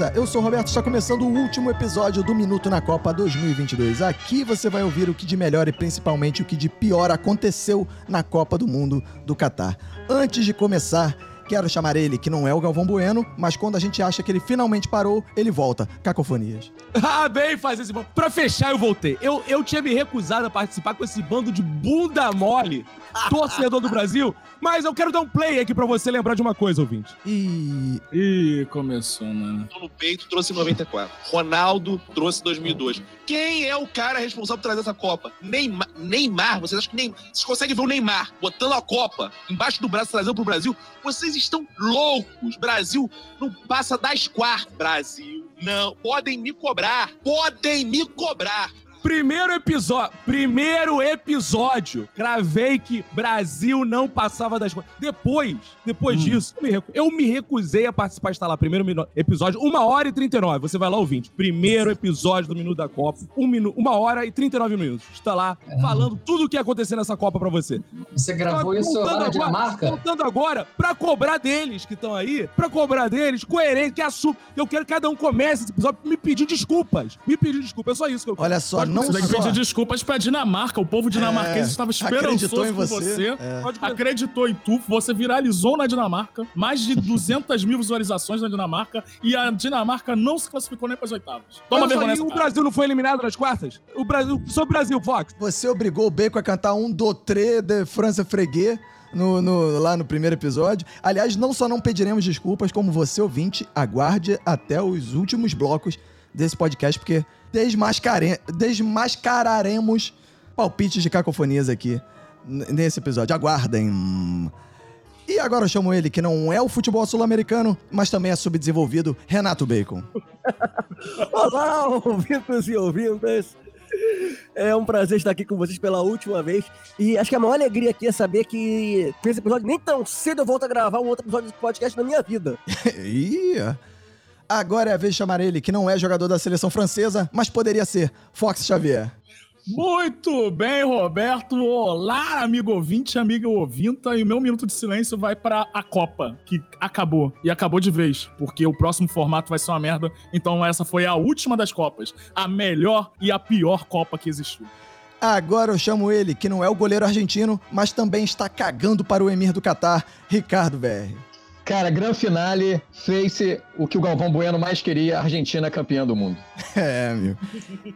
Beleza? Eu sou o Roberto, está começando o último episódio do Minuto na Copa 2022. Aqui você vai ouvir o que de melhor e principalmente o que de pior aconteceu na Copa do Mundo do Catar. Antes de começar, quero chamar ele, que não é o Galvão Bueno, mas quando a gente acha que ele finalmente parou, ele volta. Cacofonias. Ah, bem fazer esse bando. Pra fechar, eu voltei. Eu, eu tinha me recusado a participar com esse bando de bunda mole, torcedor do Brasil, mas eu quero dar um play aqui pra você lembrar de uma coisa, ouvinte. E. Ih, começou, mano. no peito, trouxe 94. Ronaldo trouxe 2002. Quem é o cara responsável por trazer essa Copa? Neymar. Neymar. Vocês acham que Neymar. Vocês conseguem ver o Neymar botando a Copa embaixo do braço trazendo pro Brasil? Vocês estão loucos. Brasil não passa das quartas. Brasil, não. Podem me cobrar. Podem me cobrar. Primeiro episódio, primeiro episódio, cravei que Brasil não passava das coisas. Depois, depois disso, eu me, recu- eu me recusei a participar, está lá, primeiro episódio, 1 hora e 39, você vai lá ouvinte. Primeiro episódio do Minuto da Copa, 1 minu, uma hora e 39 minutos. Está lá, falando tudo o que ia acontecer nessa Copa pra você. Você gravou Tá isso lá na Dinamarca? Voltando agora, pra cobrar deles que estão aí, pra cobrar deles, coerente, que assuma. Eu quero que cada um comece esse episódio me pedir desculpas. Me pedir desculpas, é só isso que eu quero. Olha só, não Você tem que só. pedir desculpas pra Dinamarca. O povo dinamarquês É, estava acreditou esperançoso em por você. você. É. Acreditou em tu, você viralizou na Dinamarca, mais de 200 mil visualizações na Dinamarca, e a Dinamarca não se classificou nem para as oitavas. Toma só, vergonha e o. Brasil não foi eliminado nas quartas? O Brasil, o Brasil, Fox. Você obrigou o Bacon a cantar um Dotré de França Freguet no, no- lá no primeiro episódio. Aliás, não só não pediremos desculpas, como você, ouvinte, aguarde até os últimos blocos desse podcast, porque desmascare... desmascararemos palpites de cacofonias aqui nesse episódio. Aguardem. E agora eu chamo ele, que não é o futebol sul-americano, mas também é subdesenvolvido, Renato Bacon. Olá, ouvintos e ouvintas. É um prazer estar aqui com vocês pela última vez. E acho que a maior alegria aqui é saber que esse episódio nem tão cedo eu volto a gravar um outro episódio de podcast na minha vida. Ih, agora é a vez de chamar ele, que não é jogador da seleção francesa, mas poderia ser Fox Xavier. Muito bem, Roberto. Olá, amigo ouvinte, amiga ouvinta. E o meu minuto de silêncio vai para a Copa, que acabou. E acabou de vez, porque o próximo formato vai ser uma merda. Então essa foi a última das Copas. A melhor e a pior Copa que existiu. Agora eu chamo ele, que não é o goleiro argentino, mas também está cagando para o emir do Catar, Ricardo BR. Cara, Gran Finale fez o que o Galvão Bueno mais queria, a Argentina campeã do mundo. É, meu.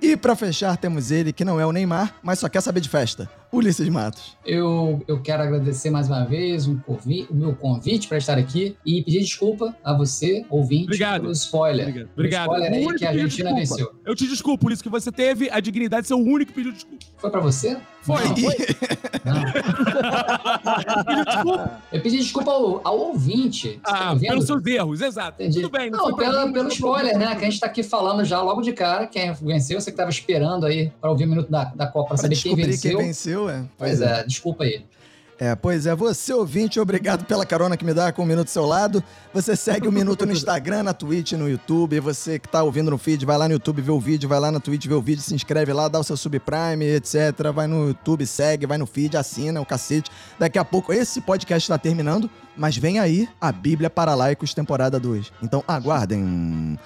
E pra fechar, temos ele, que não é o Neymar, mas só quer saber de festa, Ulisses Matos. Eu, eu quero agradecer mais uma vez um o meu convite para estar aqui e pedir desculpa a você, ouvinte, Obrigado. pelo spoiler. Obrigado. Obrigado. spoiler aí que a Argentina desculpa. venceu. Eu te desculpo, por isso que você teve a dignidade de ser o único que pediu desculpa. Foi para você? Foi, Não, foi. não. Pediu desculpa. Eu pedi desculpa ao, ao ouvinte. Tá Ah, vendo? pelos seus erros, exato. Entendi. Tudo bem, não, Não, pela- mim, pelo spoiler, né? Que a gente tá aqui falando já logo de cara quem venceu. Você que tava esperando aí para ouvir o minuto da, da Copa pra saber quem venceu. quem venceu, é. Pois é, desculpa aí. É, pois é, você ouvinte, obrigado pela carona que me dá com o Minuto do seu lado. Você segue o Minuto no Instagram, na Twitch, no YouTube. Você que tá ouvindo no feed, vai lá no YouTube ver o vídeo, vai lá na Twitch ver o vídeo, se inscreve lá, dá o seu subprime, etc. Vai no YouTube, segue, vai no feed, assina o cacete. Daqui a pouco esse podcast tá terminando, mas vem aí a Bíblia para Laicos, temporada 2. Então aguardem.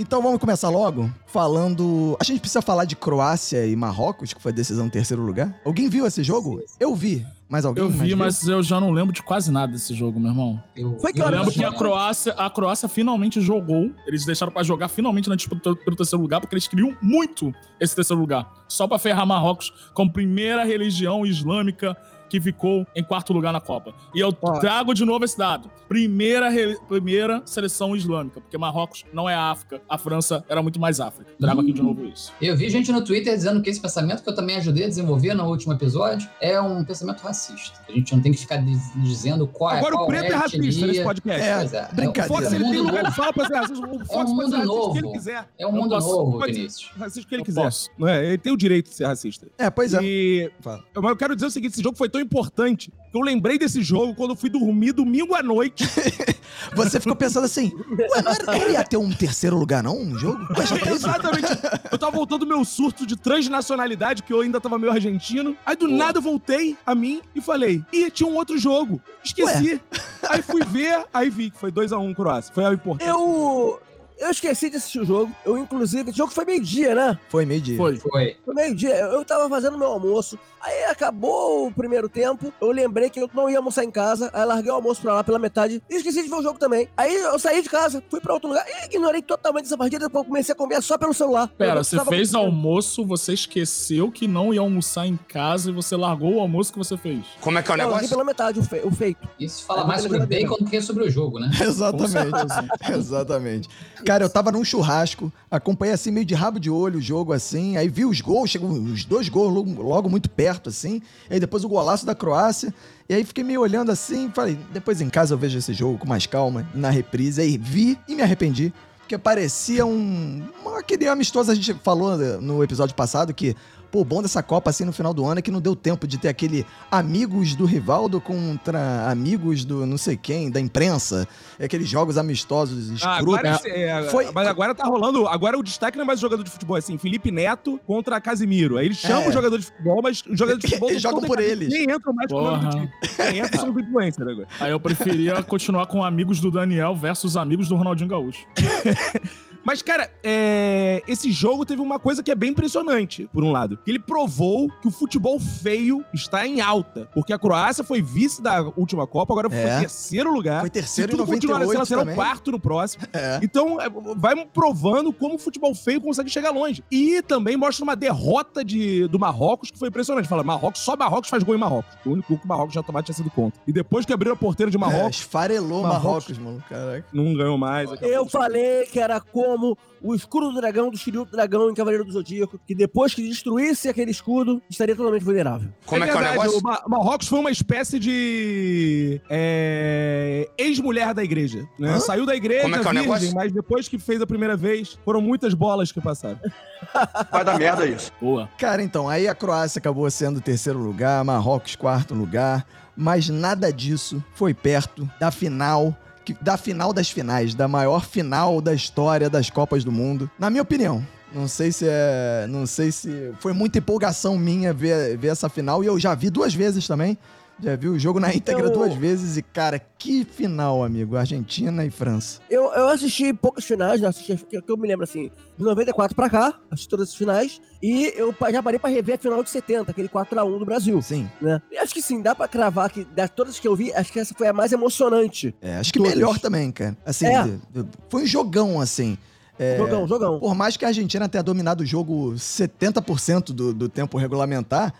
Então vamos começar logo falando. A gente precisa falar de Croácia e Marrocos, que foi a decisão em terceiro lugar. Alguém viu esse jogo? Eu vi. Mas alguém Eu vi, viu? mas eu já não lembro de quase nada desse jogo, meu irmão. Eu, Foi que Eu lembro que a Croácia, a Croácia finalmente jogou. Eles deixaram pra jogar finalmente na disputa pelo terceiro lugar, porque eles queriam muito esse terceiro lugar. Só pra ferrar Marrocos como primeira religião islâmica que ficou em quarto lugar na Copa. E eu Ó. trago de novo esse dado. Primeira, re- primeira seleção islâmica, porque Marrocos não é África. A França era muito mais África. Trago aqui de novo isso. Eu vi gente no Twitter dizendo que esse pensamento que eu também ajudei a desenvolver no último episódio é um pensamento racista. A gente não tem que ficar diz- dizendo qual é Agora qual o preto é a racista etnia. nesse podcast. É, Pois é, O brincadeira. Fox, É um ele tem mundo lugar de novo. fala pra ser racista. O Fox um pode mundo ser racista o que novo. ele quiser. É um mundo posso- novo, Vinícius. Racista o que ele Eu quiser. posso. Não é? Ele tem o direito de ser racista. É, pois é. E... Mas eu quero dizer o seguinte, esse jogo foi tão importante que eu lembrei desse jogo quando eu fui dormir domingo à noite. Você ficou pensando assim, ué, não, era, não ia ter um terceiro lugar, não? Um jogo? Ué? Exatamente. Eu tava voltando do meu surto de transnacionalidade, que eu ainda tava meio argentino. Aí do nada eu voltei a mim e falei, ih, tinha um outro jogo. Esqueci. Aí fui ver, aí vi que foi 2x1 Croácia. Foi a importante. Eu. Eu esqueci de assistir o jogo. Eu, inclusive, o jogo foi meio-dia, né? Foi meio-dia. Foi. Foi. Foi meio-dia. Eu tava fazendo meu almoço. Aí acabou o primeiro tempo. Eu lembrei que eu não ia almoçar em casa. Aí larguei o almoço pra lá pela metade. E esqueci de ver o jogo também. Aí eu saí de casa, fui pra outro lugar. E ignorei totalmente essa partida. Depois eu comecei a comer só pelo celular. Pera, Eu você fez com- almoço, você esqueceu que não ia almoçar em casa e você largou o almoço que você fez. Como é que é o Não, larguei negócio? pela metade o, fe- o feito. Isso fala mais sobre geladeira. bacon do que sobre o jogo, né? Exatamente. Exatamente. Cara, eu tava num churrasco, acompanhei assim meio de rabo de olho o jogo assim, aí vi os gols, chegou os dois gols logo, logo muito perto assim, e aí depois o golaço da Croácia, e aí fiquei meio olhando assim, falei, depois em casa eu vejo esse jogo com mais calma, na reprise, aí vi e me arrependi. Porque parecia um. uma- amistoso, a gente falou né, no episódio passado que, pô, o bom dessa Copa assim no final do ano é que não deu tempo de ter aquele amigos do Rivaldo contra amigos do não sei quem, da imprensa. Aqueles jogos amistosos Ah, escrotos. agora, é, Foi- Mas agora tá rolando. Agora o destaque não é mais o jogador de futebol, é assim, Felipe Neto contra Casimiro. Aí eles chamam É. o jogador de futebol, mas os jogadores de futebol Eles jogam por eles. Nem entram mais com o nome do time. Quem entra são os influencers agora. Aí eu preferia continuar com amigos do Daniel versus amigos do Ronaldinho Gaúcho. Mas, cara, é, esse jogo teve uma coisa que é bem impressionante, por um lado. Que ele provou que o futebol feio está em alta. Porque a Croácia foi vice da última Copa, agora foi É. terceiro lugar. Foi terceiro Se tudo em continuar assim, 98 ela será o quarto no próximo. É. Então, é, vai provando como o futebol feio consegue chegar longe. E também mostra uma derrota de, do Marrocos que foi impressionante. Fala, Marrocos, só Marrocos faz gol em Marrocos. O único gol que o Marrocos já tomado tinha sido contra. E depois que abriu a porteira de É, Marrocos, esfarelou Marrocos. Marrocos, mano. Caraca. não ganhou mais. Eu falei que era como o escudo do dragão do Shiryu do dragão em Cavaleiro do Zodíaco, que depois que destruísse aquele escudo, estaria totalmente vulnerável. Como é, que é o verdade, negócio? O Ma- Marrocos foi uma espécie de é, ex-mulher da igreja. Né? Saiu da igreja, Como é que é o virgem, negócio? mas depois que fez a primeira vez, foram muitas bolas que passaram. Vai dar merda isso. Boa. Cara, então, aí a Croácia acabou sendo o terceiro lugar, Marrocos quarto lugar, mas nada disso foi perto da final, da final das finais, da maior final da história das Copas do Mundo. Na minha opinião. Não sei se é. Não sei se. Foi muita empolgação minha ver, ver essa final. E eu já vi duas vezes também. Já vi o jogo na íntegra Eu- duas vezes. E, cara, que final, amigo. Argentina e França. Eu, eu assisti poucas finais, né? Assisti, que, que eu me lembro assim, de 94 pra cá, assisti todas as finais, e eu já parei pra rever a final de 70, aquele 4x1 do Brasil, Sim. né? E acho que sim, dá pra cravar que das todas que eu vi, acho que essa foi a mais emocionante. É, acho que Todas. melhor também, cara. Assim, É. foi um jogão, assim. É, Jogão, jogão. Por mais que a Argentina tenha dominado o jogo 70% do, do tempo regulamentar,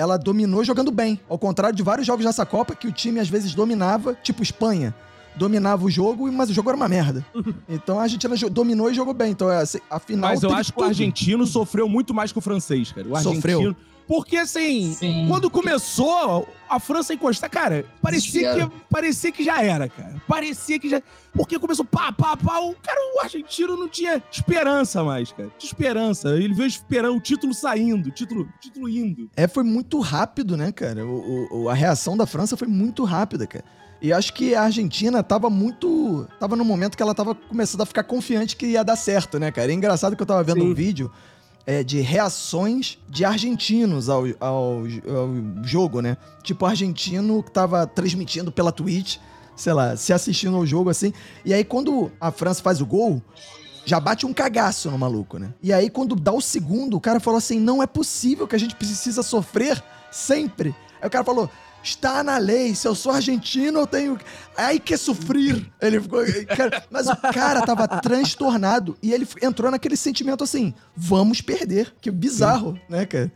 ela dominou jogando bem. Ao contrário de vários jogos dessa Copa que o time às vezes dominava, tipo Espanha. Dominava o jogo, mas o jogo era uma merda. Então a Argentina dominou e jogou bem. Então assim, a final. Mas eu acho que o tudo. argentino sofreu muito mais que o francês, cara. O Sofreu. Porque, assim, Sim. quando começou a França encostar, cara, parecia que, parecia que já era, cara. Parecia que já. Porque começou pá, pá, pá. O cara, o argentino não tinha esperança mais, cara. Tinha esperança. Ele veio esperando o título saindo, o título, o título indo. É, foi muito rápido, né, cara? O, o- o- a reação da França foi muito rápida, cara. E acho que a Argentina tava muito. Tava no momento que ela tava começando a ficar confiante que ia dar certo, né, cara? É engraçado que eu tava vendo Sim. um vídeo é, de reações de argentinos ao, ao, ao jogo, né? Tipo, argentino que tava transmitindo pela Twitch, sei lá, se assistindo ao jogo assim. E aí, quando a França faz o gol, já bate um cagaço no maluco, né? E aí, quando dá o segundo, o cara falou assim: não é possível que a gente precisa sofrer sempre. Aí o cara falou. Está na lei, se eu sou argentino, eu tenho. Ai, que sofrer. Ele ficou. mas o cara tava transtornado. E ele entrou naquele sentimento assim: vamos perder. Que bizarro, né, cara?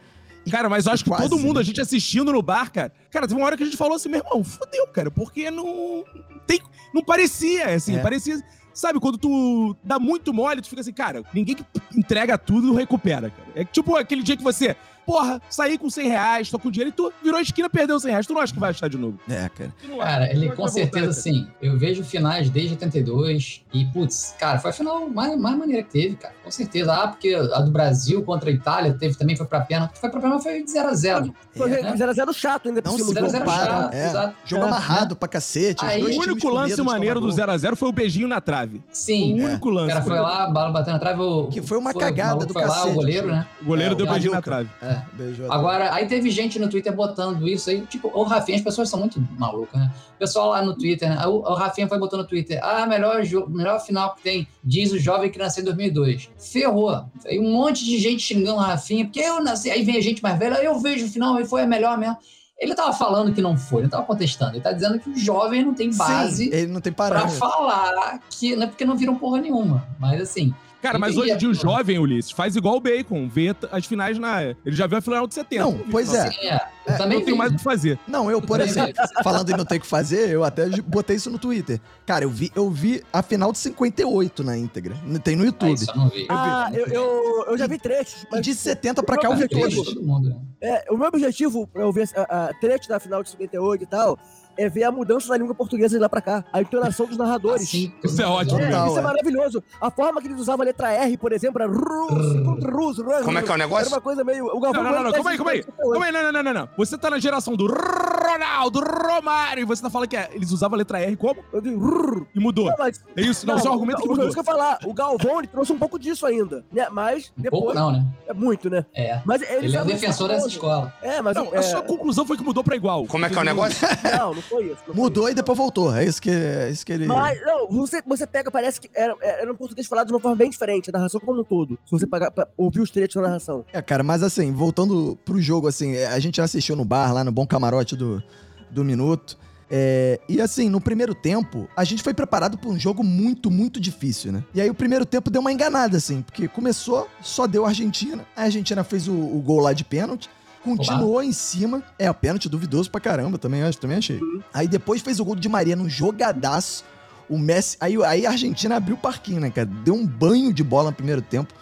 E Cara, mas eu acho que quase, todo mundo, né? a gente assistindo no bar, cara. Cara, teve uma hora que a gente falou assim, meu irmão, fodeu, cara, porque não. Tem, não parecia, assim, É. parecia. Sabe, quando tu dá muito mole, tu fica assim, cara, ninguém que entrega tudo não recupera, cara. É tipo aquele dia que você, porra, saí com 100 reais, tô com dinheiro, e tu virou a esquina, perdeu 100 reais. Tu não acha que vai achar de novo? É, cara. Cara, ele com voltar, certeza, cara. sim. Eu vejo finais desde 82 e, putz, cara, foi a final mais, mais maneira que teve, cara. Com certeza. Ah, porque a do Brasil contra a Itália teve também, foi pra pênalti. Foi pra pênalti, foi de 0x0. Foi É, né? 0x0 chato ainda Não cima se do jogo. 0x0 compara, chato, é. exato. Jogo É. amarrado pra cacete. Aí, O único lance maneiro do tomar gol. 0x0 foi o beijinho na trave. Sim. O único O lance. cara foi lá, a bala bateu na trave. O, Que foi uma o cagada do foi lá, cacete, o goleiro, assim. né? O goleiro É, deu o beijinho na trave. É. Beijo. Agora, aí teve gente no Twitter botando isso aí, tipo, o Rafinha, as pessoas são muito malucas, né? O pessoal lá no Twitter, né? O, o Rafinha foi botando no Twitter, ah, melhor, melhor final que tem, diz o jovem que nasceu em 2002. Ferrou. Aí um monte de gente xingando o Rafinha, porque eu nasci, aí vem a gente mais velha, eu vejo o final e foi a melhor mesmo. Ele tava falando que não foi, ele tava contestando, ele tá dizendo que o jovem não tem base Sim, ele não tem pra parâmetro. falar que, não é porque não viram porra nenhuma, mas assim, Cara, mas Entendi. hoje em dia o jovem, Ulisses, faz igual o Bacon, vê as finais na. Ele já viu a final de 70. Não, pois é. assim, é, eu É, também Não tem vi. mais o que fazer. Não, eu, por exemplo, falando em não ter o que fazer, eu até botei isso no Twitter. Cara, eu vi, eu vi a final de 58 na íntegra. Tem no Ah, YouTube. isso eu não vi. Ah, eu, eu, eu já vi trechos, mas de 70 pra cá eu vi eu todos. né? é, o meu objetivo pra eu ver a, a trecho da final de 58 e tal é ver a mudança da língua portuguesa de lá pra cá. A entonação dos narradores. Assim, Isso é ótimo. É, isso é. maravilhoso. A forma que eles usavam a letra R, por exemplo, era rus, contra rus, rus, Como é que é o Era negócio? uma coisa meio. O Não, Galvão não, não, não, Bueno calma aí, calma aí. Calma aí, não, não, não, não, não. Você tá na geração do Ronaldo, Romário, e você tá falando que é- eles usavam a letra R como? Eu digo, rrr. E mudou. Não, mas- É isso? Não, o seu argumento que mudou. Isso que eu falar. O Galvão ele trouxe um pouco disso ainda. Né? Mas Um pouco depois. não, né? É muito, né? É. Mas ele, Ele é o defensor dessa escola. É, mas. Não, é, a sua conclusão foi que mudou pra igual. Como é que é o negócio? Não, não foi isso. não foi Mudou isso. e depois voltou. É isso que, é isso que ele. Mas, não, você, você pega, parece que era, era um português falado de uma forma bem diferente, a narração como um todo. Se você pagar pra ouvir os trechos da narração. É, cara, mas assim, voltando pro jogo, assim, a gente já assistiu no bar, lá no Bom Camarote do, do Minuto. É, e assim, no primeiro tempo, a gente foi preparado pra um jogo muito, muito difícil, né? E aí o primeiro tempo deu uma enganada, assim, porque começou, só deu a Argentina. A Argentina fez o, o gol lá de pênalti. Continuou em cima. É, o pênalti duvidoso pra caramba, também, acho, também achei. Aí depois fez o gol de Maria num jogadaço. O Messi. Aí, aí a Argentina abriu o parquinho, né, cara? Deu um banho de bola no primeiro tempo.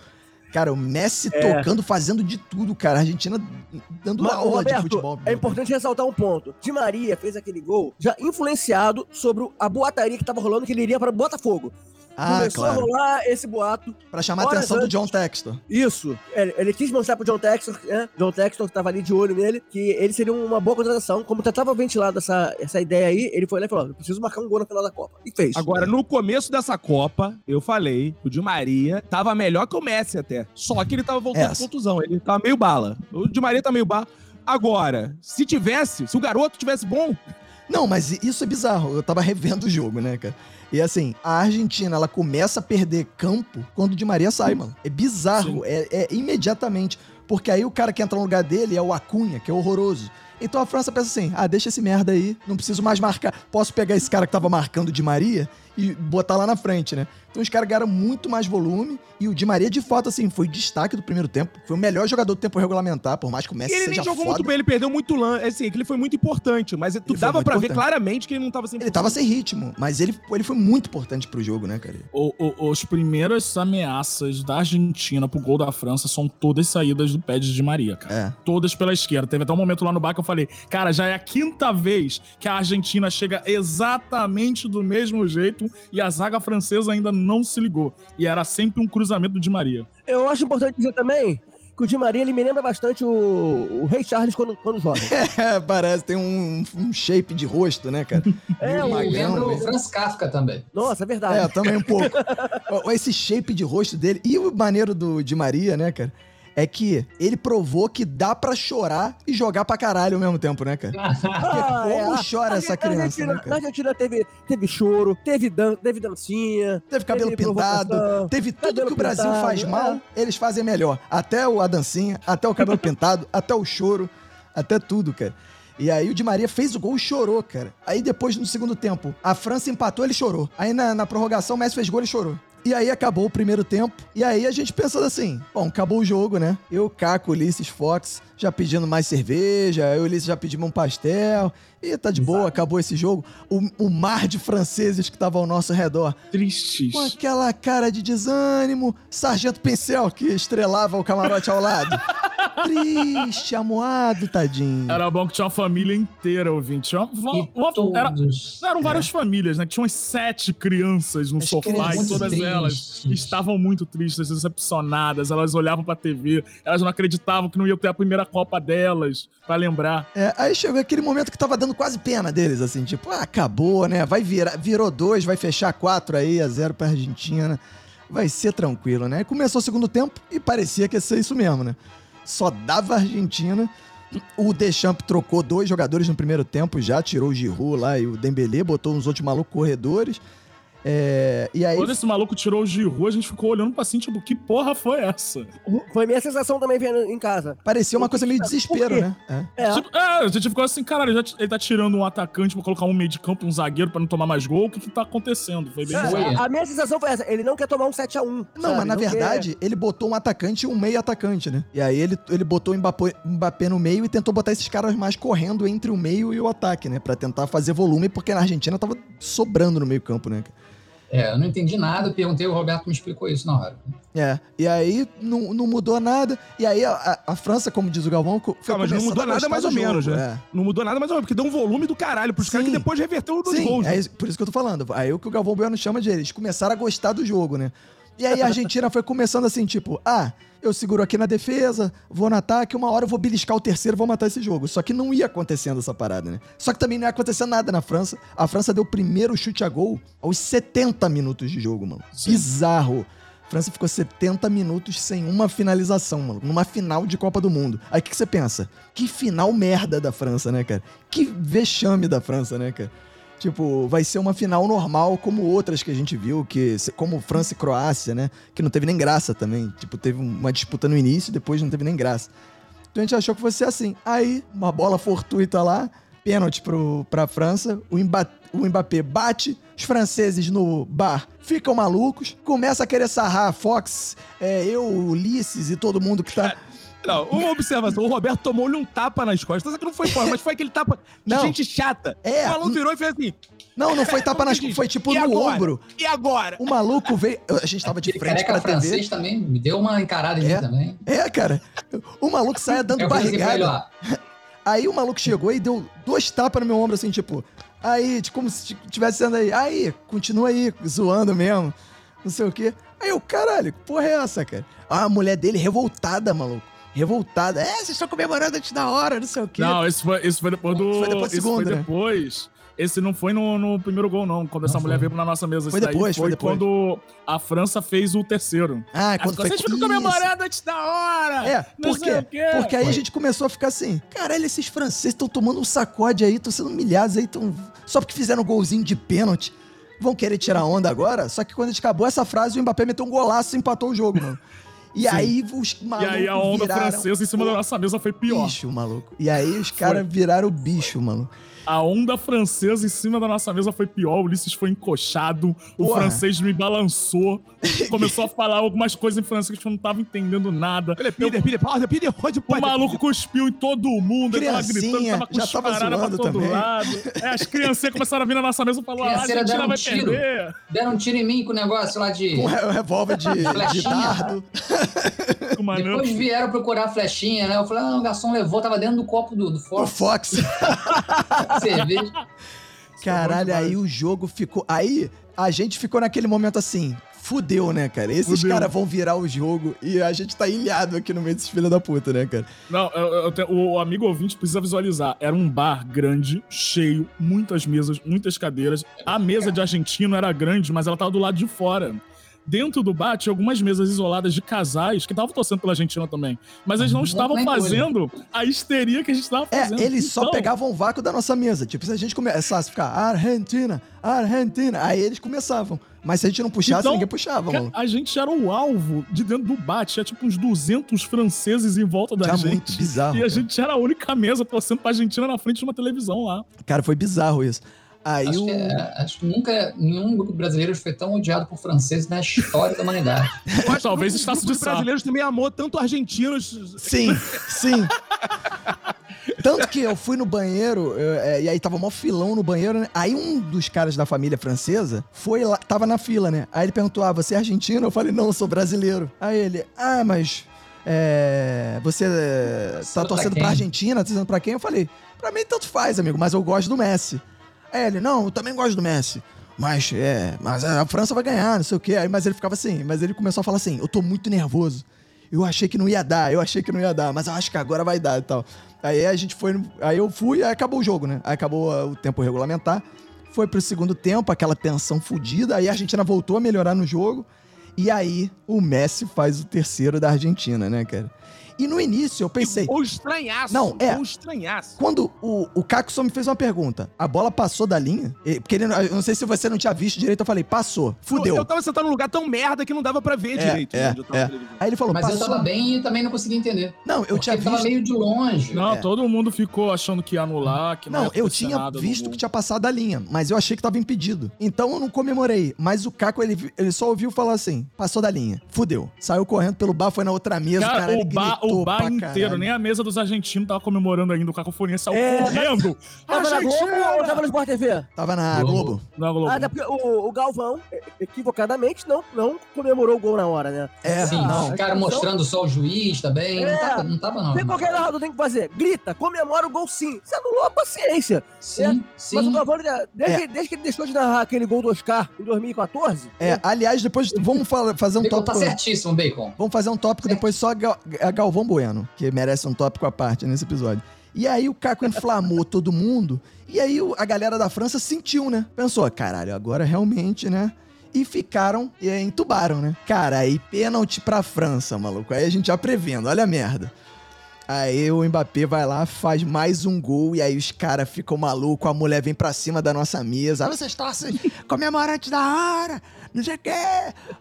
Cara, o Messi É. tocando, fazendo de tudo, cara. A Argentina dando Mas, aula de Roberto, futebol. é importante ressaltar um ponto. Di Maria fez aquele gol já influenciado sobre a boataria que tava rolando, que ele iria para Botafogo. Ah, Começou claro. a rolar esse boato. Pra chamar a atenção do antes. John Textor. Isso. Ele, ele quis mostrar pro John Textor, né? John Textor que tava ali de olho nele, que ele seria uma boa contratação. Como já tava ventilado essa, essa ideia aí, ele foi lá e falou: eu preciso marcar um gol na final da Copa. E fez. Agora, no começo dessa Copa, eu falei, o Di Maria tava melhor que o Messi até. Só que ele tava voltando Essa. de contusão. Ele tava meio bala. O Di Maria tá meio bala. Agora, se tivesse, se o garoto tivesse bom, Não, mas isso é bizarro. Eu tava revendo o jogo, né, cara? E assim, a Argentina, ela começa a perder campo quando o Di Maria sai, mano. É bizarro. É, é imediatamente. Porque aí o cara que entra no lugar dele é o Acunha, que é horroroso. Então a França pensa assim: ah, deixa esse merda aí, não preciso mais marcar. Posso pegar esse cara que tava marcando o Di Maria e botar lá na frente, né? Então os caras ganharam muito mais volume e o Di Maria, de fato, assim, foi destaque do primeiro tempo. Foi o melhor jogador do tempo regulamentar, por mais que o Messi ele seja nem jogou foda. muito bem, ele perdeu muito lance. Assim, que ele foi muito importante, mas tu Ele dava pra ver claramente que ele não tava sem Ele tava sem ritmo, mas ele, ele foi muito importante pro jogo, né, cara? O- o- os primeiras ameaças da Argentina pro gol da França são todas saídas do pé de Di Maria, cara. É. Todas pela esquerda. Teve até um momento lá no bar que eu falei, cara, já é a quinta vez que a Argentina chega exatamente do mesmo jeito e a zaga francesa ainda não se ligou. E era sempre um cruzamento do Di Maria. Eu acho importante dizer também que o Di Maria ele me lembra bastante o, o Rei Charles quando, quando jovem. É, parece, tem um, um shape de rosto, né, cara? É, Eu o, magrão, lembro né? o Franz Kafka também. nossa, é verdade. É, também um pouco. Esse shape de rosto dele. E o maneiro do Di Maria, né, cara? É que ele provou que dá pra chorar e jogar pra caralho ao mesmo tempo, né, cara? Ah, é. Como A- chora essa criança, né, Na cara? Argentina teve, teve choro, teve, dan teve dancinha, Teve cabelo teve pintado, teve tudo que o Brasil pintado, faz é. mal, eles fazem melhor. Até o, a dancinha, até o cabelo pintado, até o choro, até tudo, cara. E aí o Di Maria fez o gol e chorou, cara. Aí depois, no segundo tempo, a França empatou, ele chorou. Aí na, na prorrogação, o Messi fez gol, ele chorou. E aí acabou o primeiro tempo. E aí a gente pensando assim: bom, acabou o jogo, né? Eu, Caco, Ulisses, Fox, já pedindo mais cerveja. Eu, Ulisses, já pedimos um pastel. E tá de boa, acabou esse jogo. O, o mar de franceses que tava ao nosso redor Tristes. com aquela cara de desânimo, Sargento Pincel que estrelava o camarote ao lado. Triste, amuado, tadinho. Era bom que tinha uma família inteira, ouvinte. Tinha uma- E uma- era- eram várias famílias, né? Tinham umas sete crianças no As sofá crianças e todas tristes. elas estavam muito tristes, decepcionadas. Elas olhavam pra TV, elas não acreditavam que não ia ter a primeira Copa delas, pra lembrar. É, aí chegou aquele momento que tava dando quase pena deles, assim, tipo, ah, acabou, né? Vai virar, virou dois, vai fechar quatro aí, a zero pra Argentina. Vai ser tranquilo, né? Começou o segundo tempo e parecia que ia ser isso mesmo, né? só dava Argentina. O Deschamps trocou dois jogadores no primeiro tempo já, tirou o Giroud lá e o Dembélé, botou uns outros malucos corredores. É, e aí Quando esse maluco tirou o Giroud, a gente ficou olhando pra assim, tipo, que porra foi essa? Foi minha sensação também vendo em casa. parecia uma coisa meio Por desespero, quê? né? É. É, Tipo, é, a gente ficou assim, caralho, ele tá tirando um atacante pra colocar um meio de campo, um zagueiro pra não tomar mais gol. O que que tá acontecendo? Foi bem é, bizarro. a minha sensação foi essa. Ele não quer tomar um 7x1. Não, sabe? mas na quer- verdade, ele botou um atacante e um meio atacante, né? E aí ele, ele botou o Mbappé, Mbappé no meio e tentou botar esses caras mais correndo entre o meio e o ataque, né? Pra tentar fazer volume, porque na Argentina tava sobrando no meio campo, né? É, eu não entendi nada, perguntei, o Roberto me explicou isso na hora. É, e aí não, não mudou nada. E aí a, a- França, como diz o Galvão, foi Calma, mas não mudou nada mais ou menos, né? é. Não mudou nada mais ou menos, porque deu um volume do caralho pros caras que depois reverteu nos Sim, gols. né? é isso- por isso que eu tô falando. Aí o que o Galvão Bueno chama de eles começaram a gostar do jogo, né? E aí a Argentina foi começando assim, tipo, ah, eu seguro aqui na defesa, vou no ataque, uma hora eu vou beliscar o terceiro, vou matar esse jogo. Só que não ia acontecendo essa parada, né? Só que também não ia acontecer nada na França. A França deu o primeiro chute a gol aos 70 minutos de jogo, mano. Bizarro. A França ficou 70 minutos sem uma finalização, mano. Numa final de Copa do Mundo. Aí o que, que você pensa? Que final merda da França, né, cara? Que vexame da França, né, cara? Tipo, vai ser uma final normal como outras que a gente viu, que como França e Croácia, né? Que não teve nem graça também. Tipo, teve uma disputa no início, depois não teve nem graça. Então a gente achou que fosse assim. Aí, uma bola fortuita lá, pênalti pro, pra França, o, Mba, o Mbappé bate, os franceses no bar ficam malucos, começa a querer sarrar Fox, é, eu, Ulisses e todo mundo que tá... Não, uma observação. O Roberto tomou-lhe um tapa nas costas. Só que não foi forte, mas foi aquele tapa de Não. gente chata. É. O maluco virou e fez assim. Não, não foi tapa nas... Foi tipo e no agora? ombro. E agora? O maluco veio... A gente tava de Aquele frente pra TV. francês também me deu uma encarada em É. mim também. É, cara. O maluco saia dando Eu barrigada. Aí o maluco chegou e deu dois tapas no meu ombro, assim, tipo, aí, tipo, como se tivesse sendo aí, aí, continua aí, zoando mesmo, não sei o quê. Aí eu, caralho, que porra é essa, cara? Ah, a mulher dele revoltada, maluco. Revoltada. É, vocês estão comemorando antes da hora, não sei o quê. Não, esse foi, esse foi depois do. Foi depois do esse segundo, foi né? depois. Esse não foi no, no primeiro gol, não. Quando essa Não mulher foi. veio na nossa mesa. Foi depois, foi depois. quando a França fez o terceiro. Ah, quando foi... Vocês ficam comemorando antes da hora! É, Não por sei quê? o quê. Porque aí a Foi. gente começou a ficar assim, caralho, esses franceses estão tomando um sacode aí, estão sendo humilhados aí, tão... só porque fizeram um golzinho de pênalti. Vão querer tirar onda agora? Só que quando a gente acabou essa frase, o Mbappé meteu um golaço e empatou o jogo, mano. E aí os E malucos aí a onda viraram francesa em cima da nossa mesa foi pior. bicho, maluco. E aí os caras viraram o bicho, mano. A onda francesa em cima da nossa mesa foi pior. O Ulisses foi encoxado. O Porra. francês me balançou. Começou a falar algumas coisas em francês que eu não tava entendendo nada. Ele é Peter, Peter, Peter, Peter, O maluco cuspiu em todo mundo, ele tava gritando, tava cusparada pra todo também. lado. É, as criancinhas começaram a vir na nossa mesa e falaram: ah, a Argentina deram um vai tiro. perder. deram um tiro em mim com o negócio lá de... Com re- revólver de, de Flechinha. dardo. Depois vieram procurar a flechinha, né? Eu falei, ah, o garçom levou, tava dentro do copo do, do O Fox, Fox. cerveja. Caralho, aí o jogo ficou. Aí a gente ficou naquele momento assim. Fudeu, né, cara? Esses caras vão virar o jogo e a gente tá ilhado aqui no meio desses filhos da puta, né, cara? Não, eu- eu tenho- o amigo ouvinte precisa visualizar. Era um bar grande, cheio, muitas mesas, muitas cadeiras. A mesa de argentino era grande, mas ela tava do lado de fora. Dentro do bar tinha algumas mesas isoladas de casais que estavam torcendo pela Argentina também. Mas eles não estavam nem fazendo a histeria que a gente tava É, fazendo. eles só Então, pegavam o vácuo da nossa mesa. Tipo, se a gente começasse a ficar Argentina, Argentina, aí eles começavam. Mas se a gente não puxasse, Então, ninguém puxava, mano. a gente era o alvo de dentro do bar. Tinha tipo uns 200 franceses em volta da Tá gente. muito bizarro. E a cara. gente era a única mesa torcendo pra Argentina na frente de uma televisão lá. Cara, foi bizarro isso. Aí Acho o. que, é, acho que nunca nenhum grupo brasileiro foi tão odiado por franceses na história da humanidade. Eu acho que Talvez os Estácio de brasileiros também amou tanto argentinos. Sim, sim. Tanto que eu fui no banheiro, eu, é, e aí tava mó filão no banheiro, né? Aí um dos caras da família francesa foi lá, tava na fila, né? Aí ele perguntou: Ah, você é argentino? Eu falei, não, eu sou brasileiro. Aí ele, ah, mas. é, você é, tá Torcendo pra pra? Argentina, tá torcendo pra quem? Eu falei, pra mim tanto faz, amigo, mas eu gosto do Messi. Aí ele, não, eu também gosto do Messi. Mas, é, mas a França vai ganhar, não sei o quê. Aí, mas ele ficava assim, mas ele começou a falar assim, eu tô muito nervoso. Eu achei que não ia dar, eu achei que não ia dar, mas eu acho que agora vai dar e tal. Aí a gente foi, aí eu fui, aí acabou o jogo, né? Aí acabou ah, o tempo regulamentar. Foi pro segundo tempo, aquela tensão fodida, aí a Argentina voltou a melhorar no jogo. E aí o Messi faz o terceiro da Argentina, né, cara? E no início eu pensei, Ou estranhaço. Não, é. Ou estranhaço. quando o, o Caco só me fez uma pergunta, a bola passou da linha? Porque ele, eu não sei se você não tinha visto direito, eu falei, passou, fudeu. Eu, eu tava sentado num lugar tão merda que não dava pra ver É, direito. é, eu tava é. Aí ele falou, Mas eu passou. tava bem e também não conseguia entender. Não, eu porque tinha ele tava visto. meio de longe. Não, É. todo mundo ficou achando que ia anular, que não, Não, ia eu tinha visto que tinha passado da linha, mas eu achei que tava impedido. Então eu não comemorei. Mas o Caco, ele, ele só ouviu falar assim: passou da linha, fudeu. Saiu correndo pelo bar, foi na outra mesa, Cara, caralho, o bar, gritou o bar inteiro, nem a mesa dos argentinos tava comemorando ainda. O Cacofonia saiu É, correndo. Tava na Globo ou tava no Sport TV? Tava na Globo. Globo. Na Globo. Ah, porque o, o Galvão, e- equivocadamente, não, não comemorou o gol na hora, né? É, Sim, não. ficaram mostrando só o juiz também. É. Não tava, não tava não. Tem qualquer narrador tem que fazer. Grita, comemora o gol sim. Você anulou a paciência. Sim, sim. Mas o Galvão, desde, É. que, desde que ele deixou de narrar aquele gol do Oscar em 2014, É, aliás, depois vamos fa- fazer um tá tópico. certíssimo, Bacon. Vamos fazer um tópico depois só a Galvão Bueno, que merece um tópico à parte nesse episódio. E aí o Caco inflamou todo mundo, e aí a galera da França sentiu, né? Pensou, caralho, agora realmente, né? E ficaram, e entubaram, né? Cara, aí pênalti pra França, maluco. Aí a gente já prevendo, olha a merda. Aí o Mbappé vai lá, faz mais um gol, e aí os caras ficam malucos, a mulher vem pra cima da nossa mesa. Ah, vocês torcem comemorante da hora, não sei o quê.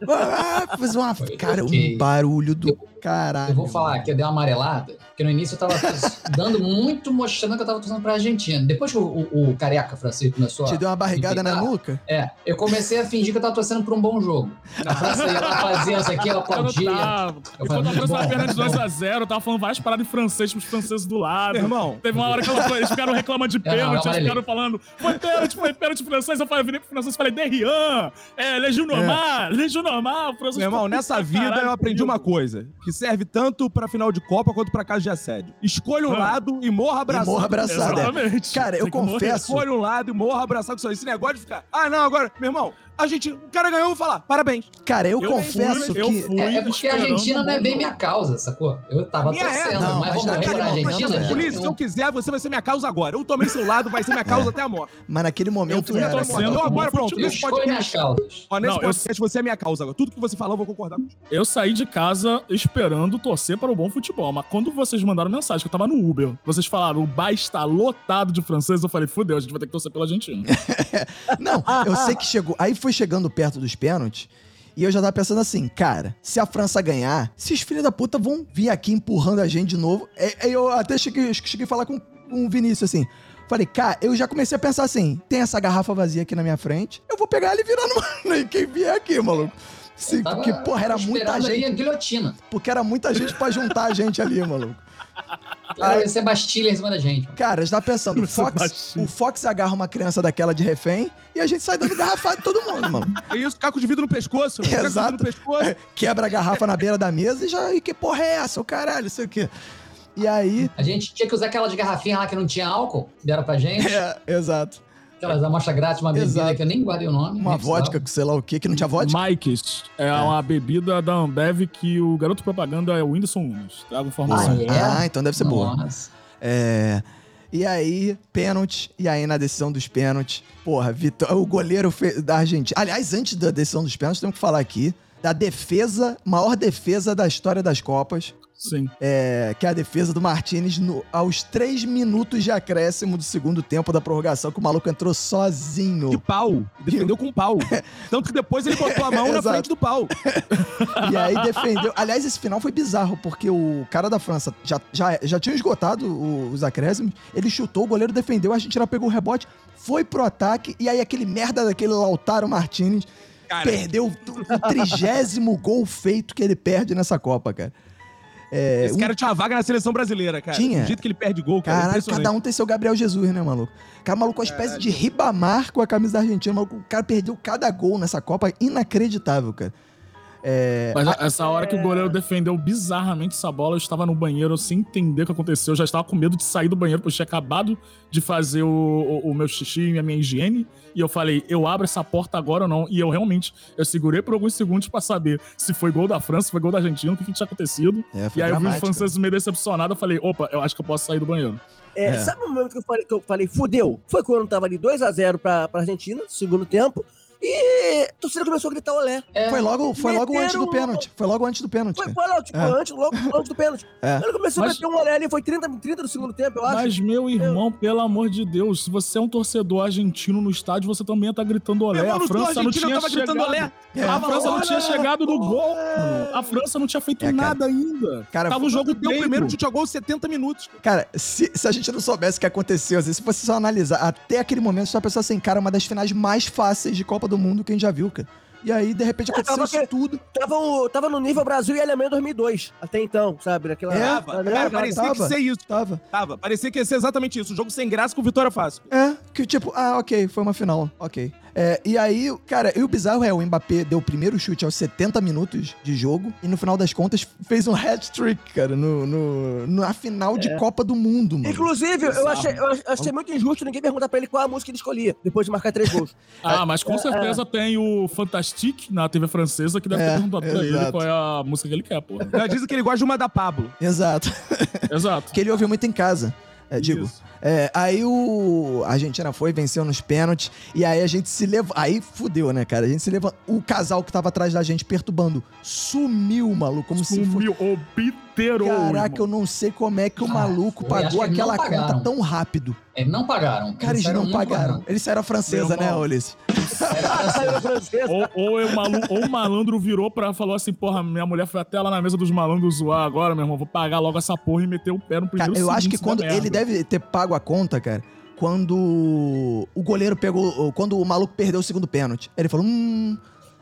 Ah, Fez uma, cara, um barulho do caralho. Eu vou falar que eu dei uma amarelada, porque no início eu tava dando muito, mostrando que eu tava torcendo pra Argentina. Depois que o, o- o careca francês começou Te a... deu uma barrigada na nuca? É, eu comecei a fingir que eu tava torcendo por um bom jogo. A França ia lá fazer isso aqui, ela Eu aplaudia. tava. Eu Enquanto falei, a França bom, tava perdendo de bom. 2x0, eu tava falando várias paradas em francês pros franceses do lado. Meu irmão, Teve uma hora que ela- eles ficaram reclamando de pênalti, eles ficaram falando, foi pênalti, foi pênalti francês. Eu falei, eu virei pro francês e falei, Derrian, é, Legião Normal, Legião Normal. O francês meu irmão, nessa vida caralho eu aprendi uma coisa, que serve tanto pra final de Copa quanto pra caso de assédio. Escolha um Ah. lado e morra abraçado. morra abraçado, é. Exatamente. Cara, eu confesso- Escolha um lado e morra abraçado com isso. Esse negócio de ficar, ah, não, agora, meu irmão, a gente, o cara ganhou, eu vou falar, parabéns. Cara, eu, Eu confesso fui, eu que. fui É, é porque a Argentina não é bem minha causa, sacou? Eu tava Minha é, torcendo, não, mas morrer naquele pra momento, Argentina. é. gente. Polícia, se eu quiser, você vai ser minha causa agora. Eu tomei seu lado, vai ser minha causa até a morte. Mas naquele momento era. torcendo cara. Então agora, pronto. Eu nesse escolho minhas podcast, causas. ó, nesse Não, eu- podcast você é minha causa agora. Tudo que você falar, eu vou concordar com Eu saí de casa esperando torcer para o bom futebol, mas quando vocês mandaram mensagem que eu tava no Uber, vocês falaram, o bar está lotado de francês, eu falei, fudeu, a gente vai ter que torcer pela Argentina. Não, eu sei que chegou. Aí foi chegando perto dos pênaltis. E eu já tava pensando assim, cara, se a França ganhar, esses filhos da puta vão vir aqui empurrando a gente de novo. É, é, eu até cheguei, cheguei a falar com, o Vinícius assim. Falei, cara, eu já comecei a pensar assim: tem essa garrafa vazia aqui na minha frente, eu vou pegar ela e virar no. em quem vier aqui, maluco. Tava porque, porra, era muita aí gente. Porque era muita gente pra juntar a gente ali, maluco. Vai ser Bastilha em cima da gente. Cara, eu já tava pensando, o Fox, o Fox agarra uma criança daquela de refém e a gente sai dando garrafada em todo mundo, mano. É isso, caco de vidro no pescoço. de Exato. no pescoço. Quebra a garrafa na beira da mesa e já. E que porra é essa? O caralho, sei o quê. E aí. A gente tinha que usar aquela de garrafinha lá que não tinha álcool, deram pra gente. É, exato. Aquelas amostra grátis, uma bebida Exato. que eu nem guardei o nome. Uma precisava. vodka, sei lá o quê, que não tinha vodka. Mike's é, uma bebida da Ambev que o garoto propaganda é o Whindersson Nunes. Trago informação. Ah, é? Ah, então deve ser boa. Nossa. É. E aí, pênalti. E aí, na decisão dos pênaltis, porra, Vitor, o goleiro da Argentina. Aliás, antes da decisão dos pênaltis, temos que falar aqui da defesa, maior defesa da história das Copas. Sim. é, que é a defesa do Martinez no- aos três minutos de acréscimo do segundo tempo da prorrogação, que o maluco entrou De sozinho. pau. Defendeu com pau. Tanto que depois ele botou a mão na frente do pau. E aí defendeu. Aliás, esse final foi bizarro, porque o cara da França já, já, já tinha esgotado o- os acréscimos, ele chutou, o goleiro defendeu, a Argentina pegou o rebote, foi pro ataque, e aí aquele merda daquele Lautaro Martinez Cara, perdeu o trigésimo gol feito que ele perde nessa Copa, cara. É, esse um- cara tinha uma vaga na seleção brasileira, cara. Tinha. Do jeito que ele perde gol, cara. Caralho, impressionante. cada um tem seu Gabriel Jesus, né, maluco? Cara, maluco, uma espécie de ribamar com a camisa da Argentina, maluco. O cara perdeu cada gol nessa Copa, inacreditável, cara. É, Mas essa hora que o goleiro defendeu bizarramente essa bola, eu estava no banheiro sem entender o que aconteceu. Eu já estava com medo de sair do banheiro, porque eu tinha acabado de fazer o, o- o meu xixi e a minha higiene. E eu falei, eu abro essa porta agora ou não? E eu realmente, eu segurei por alguns segundos pra saber se foi gol da França, se foi gol da Argentina, o que, que tinha acontecido. é, E aí eu vi os franceses meio decepcionados, eu falei, opa, eu acho que eu posso sair do banheiro. É, É. Sabe o momento que eu falei, que eu falei, fudeu? Foi quando tava ali 2x0 pra, pra Argentina, segundo tempo. E a torcida começou a gritar olé. É, Foi logo, foi logo antes do pênalti. Foi logo antes do pênalti. Foi, foi logo, tipo, É. antes, logo antes do pênalti. É. Ele começou Mas- a meter um olé ali, foi 30, 30 do segundo tempo, eu acho. Mas, meu irmão, pelo amor de Deus, se você é um torcedor argentino no estádio, você também tá gritando olé. Meu A França não tinha tava gritando chegado. olé. É. A França não tinha chegado no gol. A França não tinha feito É, nada ainda. Cara, Tava o jogo Deu o tempo. primeiro chute a gol 70 minutos. Cara, se, se a gente não soubesse o que aconteceu, se fosse só analisar, até aquele momento, só a pessoa assim, cara, uma das finais mais fáceis de Copa do Mundo que a gente já viu, cara. E aí, de repente, aconteceu tava isso que- tudo. Tava, o- tava no nível Brasil e Alemanha 2002, até então, sabe? Naquela, É, Tava. né? Cara, parecia que tava. ia ser isso. Tava. Tava. Parecia que ia ser exatamente isso. Um jogo sem graça com vitória fácil. É, que tipo, ah, ok, foi uma final, ok. É, e aí, cara, e o bizarro é, o Mbappé deu o primeiro chute aos 70 minutos de jogo e no final das contas fez um hat-trick, cara, no, no- na final de Copa do Mundo, mano. Inclusive, eu achei, eu achei muito injusto ninguém perguntar pra ele qual a música ele escolhia, depois de marcar três gols. Ah, mas com certeza tem o Fantastic na TV francesa que deve É, ter perguntado pra ele qual é a música que ele quer, pô. Ela diz que ele gosta de uma da Pablo. Exato. Exato. que ele ouviu muito em casa. É, digo. É, aí o. A Argentina foi, venceu nos pênaltis. E aí a gente se levou. Aí fudeu, né, cara? A gente se levou. O casal que tava atrás da gente perturbando sumiu, maluco. Como se fosse. Sumiu, obliterou. Caraca, eu irmão. não sei como é que o Ah, maluco acho pagou que eles aquela conta tão rápido. Eles não pagaram. Cara, eles saíram não pagaram. Eles saíram francesa, Meu né. Ulisses? Saiu francesa. Ou, ou, é o malu, ou o malandro virou pra falou assim: porra, minha mulher foi até lá na mesa dos malandros zoar agora, meu irmão. Vou pagar logo essa porra e meter o pé no Cara, primeiro eu acho que quando ele deve ter pago a conta, cara, quando o goleiro pegou, quando o maluco perdeu o segundo pênalti. Ele falou, hum,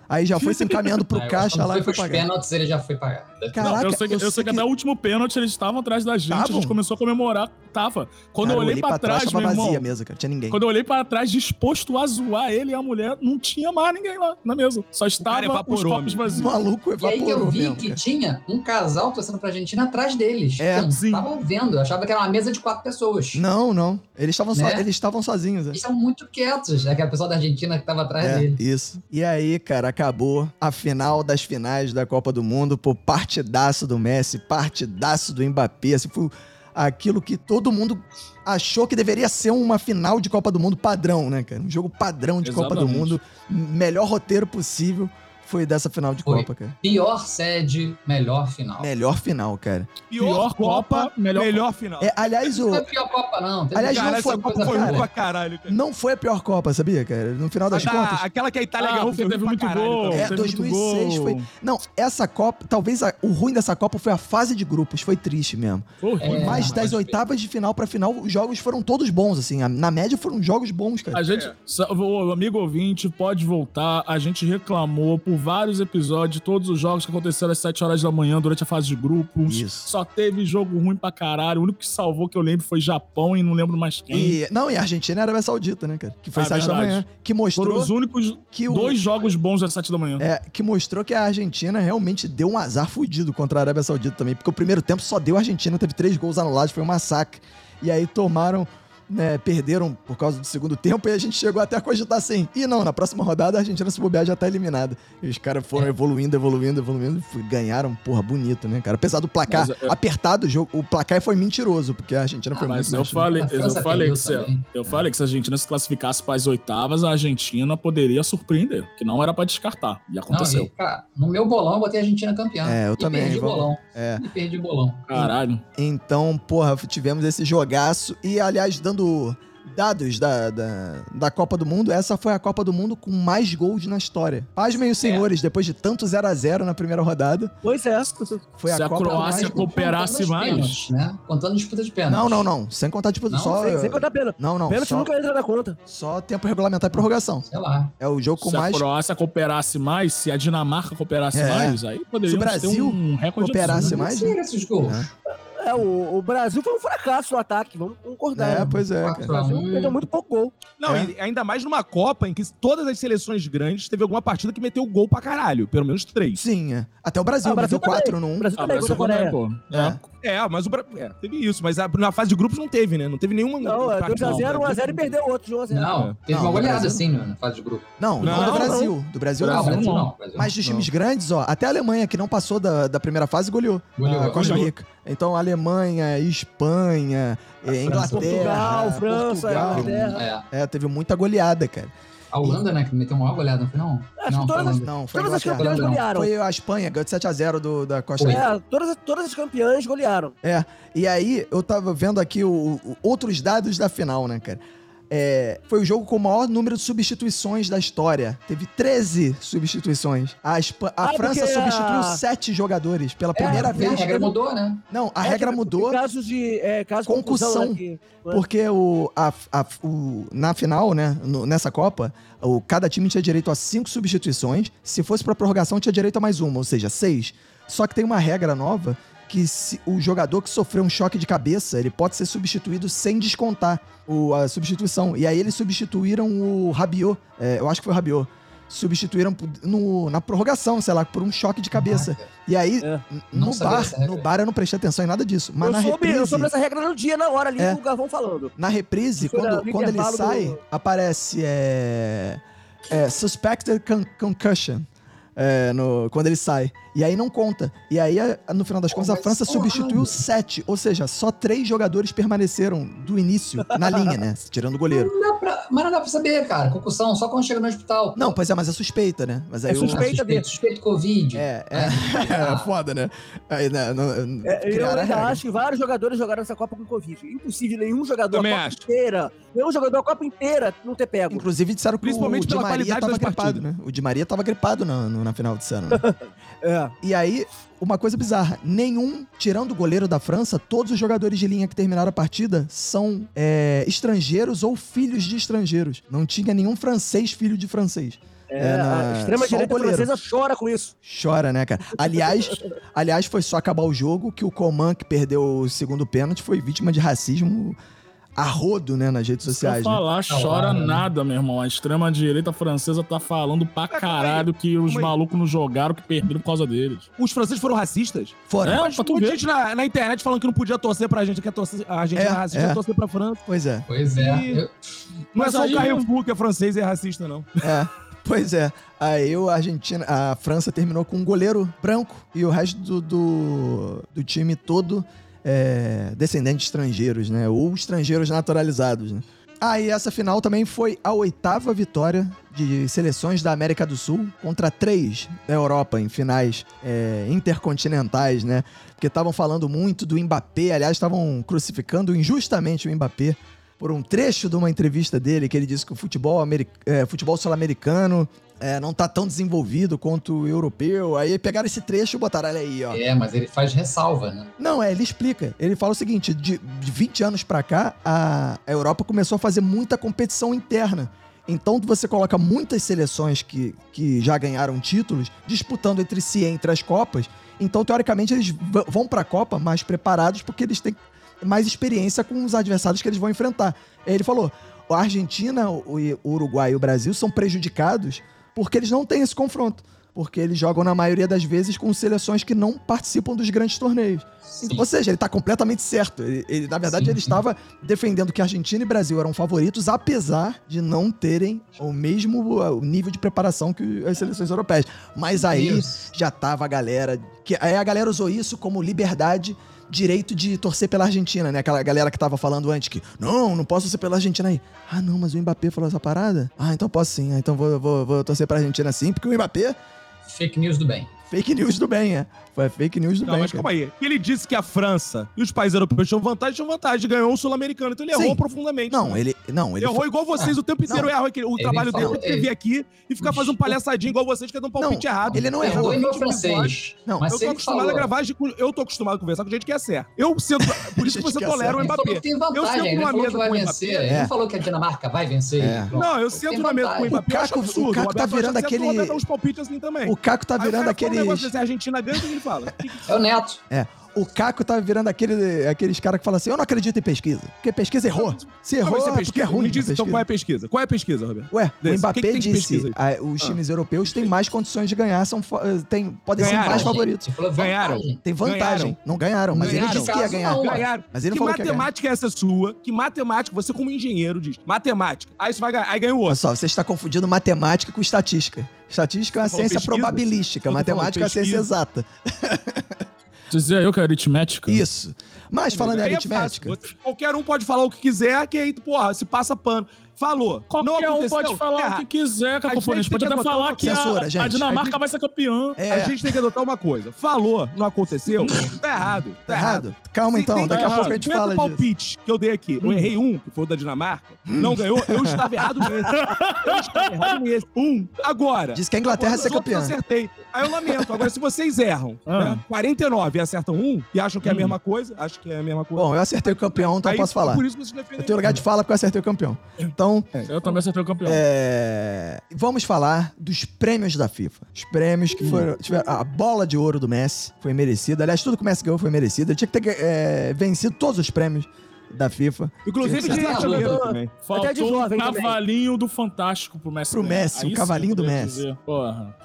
aí já foi se encaminhando pro que caixa lá foi e foi pros pagar. pênaltis, ele já foi pagar. Caraca, Não, eu sei que, eu sei que até o último pênalti eles estavam atrás da gente, a Estavam? gente começou a comemorar. Tava. Quando Cara, eu olhei pra trás, tava meu irmão. vazia a mesa, cara, tinha ninguém. Quando eu olhei pra trás, disposto a zoar ele e a mulher, não tinha mais ninguém lá na mesa. Só estava cara os evaporou, copos O vazios. maluco E aí que eu evaporou vi mesmo, que cara. tinha um casal torcendo pra Argentina atrás deles. É, que não sim. tava vendo. Eu achava que era uma mesa de quatro pessoas. Não, não. Eles estavam so- Né? eles estavam sozinhos. é. Eles estavam muito quietos. Aquela pessoa da Argentina que tava atrás É, dele. isso. E aí, cara, acabou a final das finais da Copa do Mundo, pô, partidaço do Messi, partidaço do Mbappé, assim, foi aquilo que todo mundo achou que deveria ser uma final de Copa do Mundo padrão, né, cara? Um jogo padrão de Copa do Exatamente. Mundo, melhor roteiro possível foi dessa final de Foi. Copa, cara. Pior sede, melhor final. Melhor final, cara. Pior Copa, melhor melhor final. É, aliás, o Não foi a pior Copa, não. Teve Aliás, Cara, não foi essa Copa Copa, foi cara. pra caralho, cara. não foi a pior Copa, sabia, cara? No final das A da- contas. aquela que a Itália Ah, ganhou foi teve muito caralho. gol. É, teve muito 2006 gol. foi. Não, essa Copa, talvez a- o ruim dessa Copa foi a fase de grupos, foi triste mesmo. É, Mas das oitavas de final pra final, os jogos foram todos bons, assim. Na média foram jogos bons, cara. A gente, sa- o amigo ouvinte, pode voltar. A gente reclamou por vários episódios, todos os jogos que aconteceram às 7 horas da manhã durante a fase de grupos. Isso. Só teve jogo ruim pra caralho. O único que salvou que eu lembro foi Japão e não lembro mais quem. E, não, e a Argentina e a Arábia Saudita, né, cara? Que foi Ah, sete da verdade. manhã. Que Foram mostrou os únicos que o. dois jogos bons às 7 da manhã. É, que mostrou que a Argentina realmente deu um azar fudido contra a Arábia Saudita também. Porque o primeiro tempo só deu a Argentina, teve três gols anulados, foi um massacre. E aí tomaram, né, perderam por causa do segundo tempo e a gente chegou até a cogitar assim. E não, na próxima rodada a Argentina se bobear já tá eliminada. E os caras foram É. evoluindo, evoluindo, evoluindo. e ganharam, porra, bonito, né, cara? Apesar do placar Mas, é- apertado, o, jogo, o placar foi mentiroso, porque a Argentina foi Ah, muito Mas eu falei, eu França falei, perdeu que se, eu falei que se a Argentina se classificasse para as oitavas, a Argentina poderia surpreender, que não era pra descartar. E Não, aconteceu. e, cara, no meu bolão eu botei a Argentina campeã. É, eu e também, Perdi vamos- bolão. É. E perdi o bolão. Caralho. Então, porra, tivemos esse jogaço. E, aliás, dando dados da, da, da Copa do Mundo, essa foi a Copa do Mundo com mais gols na história. Pasmem os senhores, depois de tanto 0 a 0 na primeira rodada, Pois é. foi Se a a Copa mais Croácia gols. cooperasse mais. pênaltis, né? Contando disputa de pênalti. Não, não, não. Sem contar, tipo, Não, só... Sem, sem contar pena. Não, não. Pênalti Só, nunca entra na conta. só tempo regulamentar e prorrogação. Sei lá. É o jogo com se mais... a Croácia cooperasse mais, se a Dinamarca cooperasse É. mais, aí Se o Brasil ter um recorde cooperasse absurdo. mais, Não sei esses gols. É, o, o Brasil foi um fracasso no ataque, vamos concordar. É, né? pois é, Quatro cara. O Brasil perdeu muito pouco gol. Não, É. e ainda mais numa Copa em que todas as seleções grandes teve alguma partida que meteu gol pra caralho. Pelo menos três. Sim, é. Até o Brasil, Ah, o Brasil meteu 4 também. no 1. O Brasil Ah, também Brasil contra a também, Coreia. pô. É. É, mas o Brasil. É, teve isso. Mas a- na fase de grupos não teve, né? Não teve nenhuma. Não, é 2x0, 1x0 e perdeu outro de 1x0. Não, teve Não, uma goleada Brasil- assim na fase de grupo. Não, não, Não, do. Brasil. Do Brasil Não. Brasil Brasil não. não. Brasil Mas dos times grandes, ó, até a Alemanha, que não passou da, da primeira fase, goleou. Goleou, a Costa goleou. Rica. Então, Alemanha, Espanha, eh, Inglaterra, Portugal, França, Portugal. Inglaterra. É. É, teve muita goleada, cara. A Holanda, né, que meteu uma goleada, não foi não? Acho não, que todas foi a as-. Não, foi a Todas as campeãs golearam. Foi a Espanha, ganhou de 7x0 do, da Costa. Rica. É, todas, todas as campeãs golearam. É, e aí eu tava vendo aqui o- o- outros dados da final, né, cara? É, foi o jogo com o maior número de substituições da história. Teve 13 substituições. A, a Ah, França substituiu a- 7 jogadores pela É, primeira A vez. regra mudou, né? Não, a É, regra que- mudou casos de é, casos Concussão. que- porque o, a- a- o- na final, né, no- nessa Copa, o, cada time tinha direito a 5 substituições. Se fosse pra prorrogação, tinha direito a mais uma, ou seja, 6. Só que tem uma regra nova que se o jogador que sofreu um choque de cabeça, ele pode ser substituído sem descontar o- a substituição. E aí eles substituíram o Rabiot, é, eu acho que foi o Rabiot. Substituíram no- na prorrogação, sei lá, por um choque de cabeça. E aí, É. no bar, no bar eu não prestei atenção em nada disso. Mas eu, na soube, reprise... eu soube essa regra no dia, na hora ali, É. o Gavão falando. Na reprise, Isso quando, quando ele sai, do- aparece é, é, suspected con- concussion. É, no, quando ele sai. E aí não conta. E aí, a- no final das contas, a França substituiu sete. Ou seja, só três jogadores permaneceram do início na linha, né? Tirando o goleiro. Não dá pra- mas não dá pra saber, cara. Concussão, só quando chega no hospital. Não, pois é, mas é suspeita, né? Mas aí É suspeita. suspeito, dele. suspeito Covid. É, é, é foda, né? Aí, né, não- É, eu ainda acho que vários jogadores jogaram essa Copa com Covid. Impossível nenhum jogador Também a Copa acho. inteira, nenhum jogador a Copa inteira não ter pego. Inclusive disseram que Principalmente o Di Maria tava gripado, partidas. né? O Di Maria tava gripado na, no- na final desse ano. né? É. E aí, uma coisa bizarra: nenhum, tirando o goleiro da França, todos os jogadores de linha que terminaram a partida são é, estrangeiros ou filhos de estrangeiros. Não tinha nenhum francês filho de francês. É, É, na- a extrema-direita francesa chora com isso. Chora, né, cara? Aliás, aliás, foi só acabar o jogo que o Coman, que perdeu o segundo pênalti, foi vítima de racismo a rodo, né, nas redes sociais. né? falar, chora né? nada, meu irmão. A extrema-direita francesa tá falando pra caralho que os malucos não jogaram, que perderam por causa deles. Os franceses foram racistas? Foram. É, Mas pra tu muita ver. gente na, na internet falando que não podia torcer pra gente, que a, torcer, a gente É, é, racista, é. torcer pra França. Pois é. Pois é. E- Eu- Não Mas é só aí- o Carrefour que é francês e é racista, não. É, pois é. Aí o Argentina, a França terminou com um goleiro branco e o resto do, do, do time todo é, descendente de estrangeiros, né? Ou estrangeiros naturalizados, né? Aí essa final também foi a oitava vitória de seleções da América do Sul contra três da Europa em finais é, intercontinentais, né? Porque estavam falando muito do Mbappé, aliás, estavam crucificando injustamente o Mbappé por um trecho de uma entrevista dele que ele disse que o futebol, é, futebol sul-americano é, não tá tão desenvolvido quanto o europeu. Aí pegaram esse trecho e botaram, olha aí, ó. É, mas ele faz ressalva, né? Não, é, ele explica. Ele fala o seguinte: de, de 20 anos pra cá, a, a Europa começou a fazer muita competição interna. Então você coloca muitas seleções que, que já ganharam títulos disputando entre si entre as Copas. Então, teoricamente, eles vão pra Copa mais preparados porque eles têm mais experiência com os adversários que eles vão enfrentar. Aí ele falou: a Argentina, o Uruguai e o Brasil são prejudicados porque eles não têm esse confronto. Porque eles jogam, na maioria das vezes, com seleções que não participam dos grandes torneios. Sim. Ou seja, ele tá completamente certo. Ele, ele, na verdade, Sim, ele estava defendendo que Argentina e Brasil eram favoritos, apesar de não terem o mesmo uh, nível de preparação que as seleções europeias. Mas aí Isso. já tava a galera. Que, aí a galera usou isso como liberdade, direito de torcer pela Argentina, né? Aquela galera que tava falando antes que, não, não posso torcer pela Argentina aí. Ah, não, mas o Mbappé falou essa parada? Ah, então posso sim. Ah, então vou, vou, vou torcer pra Argentina sim, porque o Mbappé, Fake news do bem. Fake news do bem, é. Foi fake news do Não, bem. mas cara. calma aí. Ele disse que a França e os países europeus tinham vantagem, tinham vantagem. Ganhou o Sul-Americano. Então ele Sim. errou profundamente. Não, ele. Não, ele. Ele errou igual vocês o tempo inteiro. Não. erra aquele- o Ele trabalho falou- dele é vir aqui e ficar fazendo palhaçadinha igual vocês, que é de um palpite Não, errado. ele não errou. Vinte episódios. francês. Não, mas Eu tô ele acostumado falou, a gravar, de- eu tô acostumado a conversar com gente que é certo. Eu sinto. Por isso que você é tolera o ele Mbappé. Eu vantagem, sento ele numa falou que mesa vai com o vencer. Mbappé. Ele É. não falou que a Dinamarca vai vencer. Não, eu Tem sento na mesa com o. Mbappé. Caco- absurdo. o Caco tá virando aquele- O assim Caco tá virando fala um negócio desse, a Argentina ganha, o que ele fala? É o Neto. É. O Caco tá virando aquele, aqueles caras que falam assim: eu não acredito em pesquisa. Porque pesquisa errou. Se errou, vai ser é porque é pesquisa? ruim. Me diz então pesquisa. qual é a pesquisa. Qual é a pesquisa, Roberto? Ué, Desse. o O Mbappé que que disse: pesquisa ah, os times europeus têm mais condições de ganhar, são, eh, tem, podem ser Ganharam. mais favoritos. Ganharam. Tem vantagem. Ganharam. Não ganharam, mas Ganharam. ele disse que ia ganhar. não, Ganharam. Mas ele não que falou que matemática é essa sua? Que matemática, você como engenheiro diz, matemática. Aí você vai ganhar, aí ganha o Olha outro. só, você está confundindo matemática com estatística. Estatística é uma ciência pesquisa? probabilística, matemática é uma ciência pesquisa. exata. Dizia eu que é aritmética. Isso. Mas falando em é aritmética. Você- Qualquer um pode falar o que quiser, que aí, porra, se passa pano. Falou. Qualquer não um pode falar erra. o que quiser, A. A gente pode até falar que a, censura, a gente. Dinamarca vai ser campeã. é, A gente tem que adotar uma coisa. Falou, não aconteceu, tá errado. tá errado. Calma então, tem daqui a errado. pouco a gente 50 fala disso. palpites que eu dei aqui. Eu errei um, que foi o da Dinamarca. Não ganhou, eu estava errado nesse. Eu estava errado nesse. Um. Agora. Disse que a Inglaterra Os ser outros eu campeã. acertei. Aí eu lamento. Agora, se vocês erram Ah. né, 49 e acertam um, e acham que é a mesma coisa, acho que é a mesma coisa. Bom, eu acertei o campeão, então Aí, posso falar. Por isso que defendem. Eu tenho lugar de fala porque eu acertei o campeão. Então, Eu também acertei o campeão. é, vamos falar dos prêmios da FIFA. Os prêmios que foram. tiveram- a bola de ouro do Messi foi merecida. Aliás, tudo que o Messi ganhou foi merecido. Ele tinha que ter é, vencido todos os prêmios da FIFA. Inclusive de Você tá artilheiro louco? também. Faltou até de um jovem também. cavalinho do Fantástico pro Messi. Pro. Messi, o cavalinho do Messi. dizer, Porra.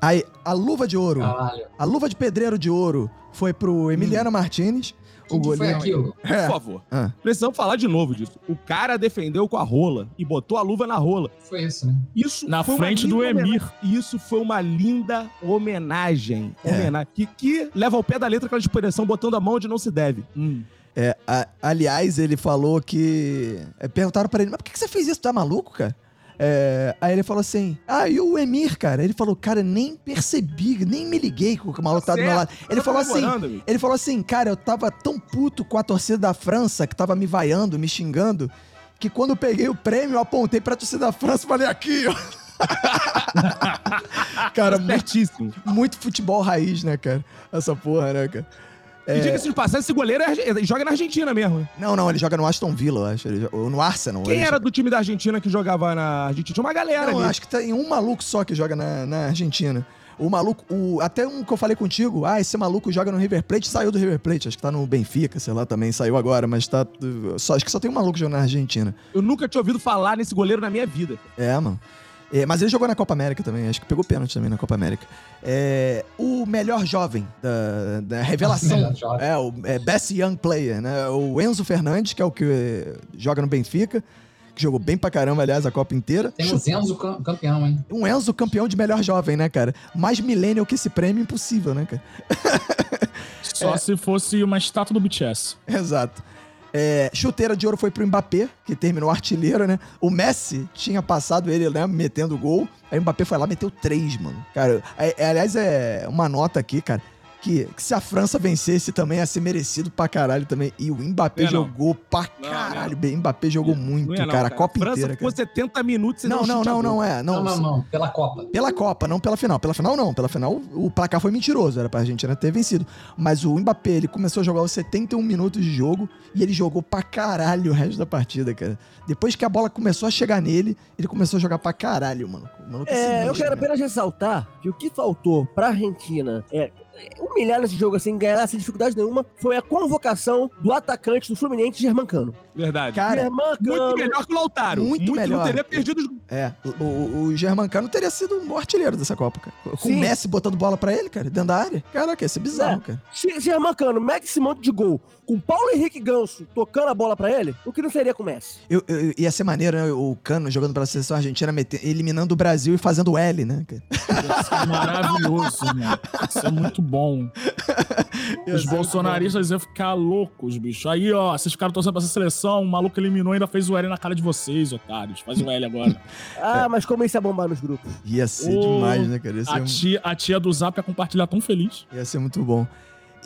Aí, a luva de ouro. Caralho. A luva de pedreiro de ouro foi pro Emiliano Martinez. O que, foi aquilo? Por É. favor. Ah. Precisamos falar de novo disso. O cara defendeu com a rola e botou a luva na rola. Foi isso, né? Isso Na foi uma frente do Emir. homenagem. Isso foi uma linda homenagem. É. Homenagem. Que, que leva ao pé da letra aquela expressão botando a mão onde não se deve. Hum. É, a- aliás, ele falou que. é, perguntaram pra ele, mas por que que você fez isso? Tu é maluco, cara? É, aí ele falou assim: Ah, e o Emir, cara? Ele falou, cara, nem percebi, nem me liguei com o maluco tá do meu certo. lado. Ele Tá falou assim: amigo. Ele falou assim, cara, eu tava tão puto com a torcida da França, que tava me vaiando, me xingando, que quando eu peguei o prêmio, eu apontei pra torcida da França e falei, aqui, ó. cara, muito, Certíssimo. muito futebol raiz, né, cara? Essa porra, né, cara? E diga-se de passagem, esse goleiro é joga na Argentina mesmo. Não, não, ele joga no Aston Villa, eu acho. Ele ou no Arsenal. Quem era do time da Argentina que jogava na Argentina? Tinha uma galera Não, ali. acho que tem um maluco só que joga na, na Argentina. O maluco, o, até um que eu falei contigo, ah, esse maluco joga no River Plate, saiu do River Plate, acho que tá no Benfica, sei lá, também saiu agora, mas tá. Só, acho que só tem um maluco jogando na Argentina. Eu nunca tinha ouvido falar nesse goleiro na minha vida. É, mano. É, mas ele jogou na Copa América também, acho que pegou pênalti também na Copa América. É, o melhor jovem da, da revelação. Melhor jovem. é, o é, Best Young Player, né? O Enzo Fernandes, que é o que joga no Benfica, que jogou bem pra caramba, aliás, a Copa inteira. Temos Enzo cam- campeão, hein? Um Enzo campeão de melhor jovem, né, cara? Mais millennial que esse prêmio, impossível, né, cara? Só se fosse uma estátua do BTS. Exato. É, chuteira de ouro foi pro Mbappé, que terminou artilheiro, né? O Messi tinha passado ele, né, metendo gol. Aí o Mbappé foi lá meteu três, mano. Cara, é- é, aliás, é uma nota aqui, cara. Que, que se a França vencesse também ia ser merecido pra caralho também. E o Mbappé Não é não. jogou pra Não, caralho. O Mbappé jogou muito, Não não, cara. A Copa França inteira, ficou cara. 70 minutos sem Não, não, não, não é. Não, Não, não, não. Pela Copa. Pela Copa, não pela final. Pela final, não. Pela final, o placar foi mentiroso. Era pra Argentina ter vencido. Mas o Mbappé, ele começou a jogar os 71 minutos de jogo e ele jogou pra caralho o resto da partida, cara. Depois que a bola começou a chegar nele, ele começou a jogar pra caralho, mano. É É, eu quero apenas ressaltar que o que faltou pra Argentina é humilhar nesse jogo assim, ganhar sem dificuldade nenhuma, foi a convocação do atacante do Fluminense, Germancano. Verdade. Cara, Germancano. muito melhor que o Lautaro. Muito melhor. Não teria perdido os é. O, o, o Germancano teria sido um bom artilheiro dessa Copa, cara. Com Sim. o Messi botando bola pra ele, cara, dentro da área. Caraca, ia ser bizarro, É. cara. Se Germancano mete esse monte de gol com Paulo Henrique Ganso tocando a bola pra ele, o que não seria com o Messi? Eu, eu- ia ser maneiro, né? O Cano jogando pela seleção argentina, eliminando o Brasil e fazendo L, né, cara? Isso é maravilhoso, mano. Isso é muito bom. Os bolsonaristas iam ficar loucos, bicho. Aí, ó, vocês ficaram torcendo pra essa seleção, o maluco eliminou e ainda fez o L na cara de vocês, otários. Faz o L agora. Ah, mas como isso é bombar nos grupos. Ia ser demais, né, cara? Ia ser, A tia, a tia do Zap ia compartilhar tão feliz. ia ser muito bom.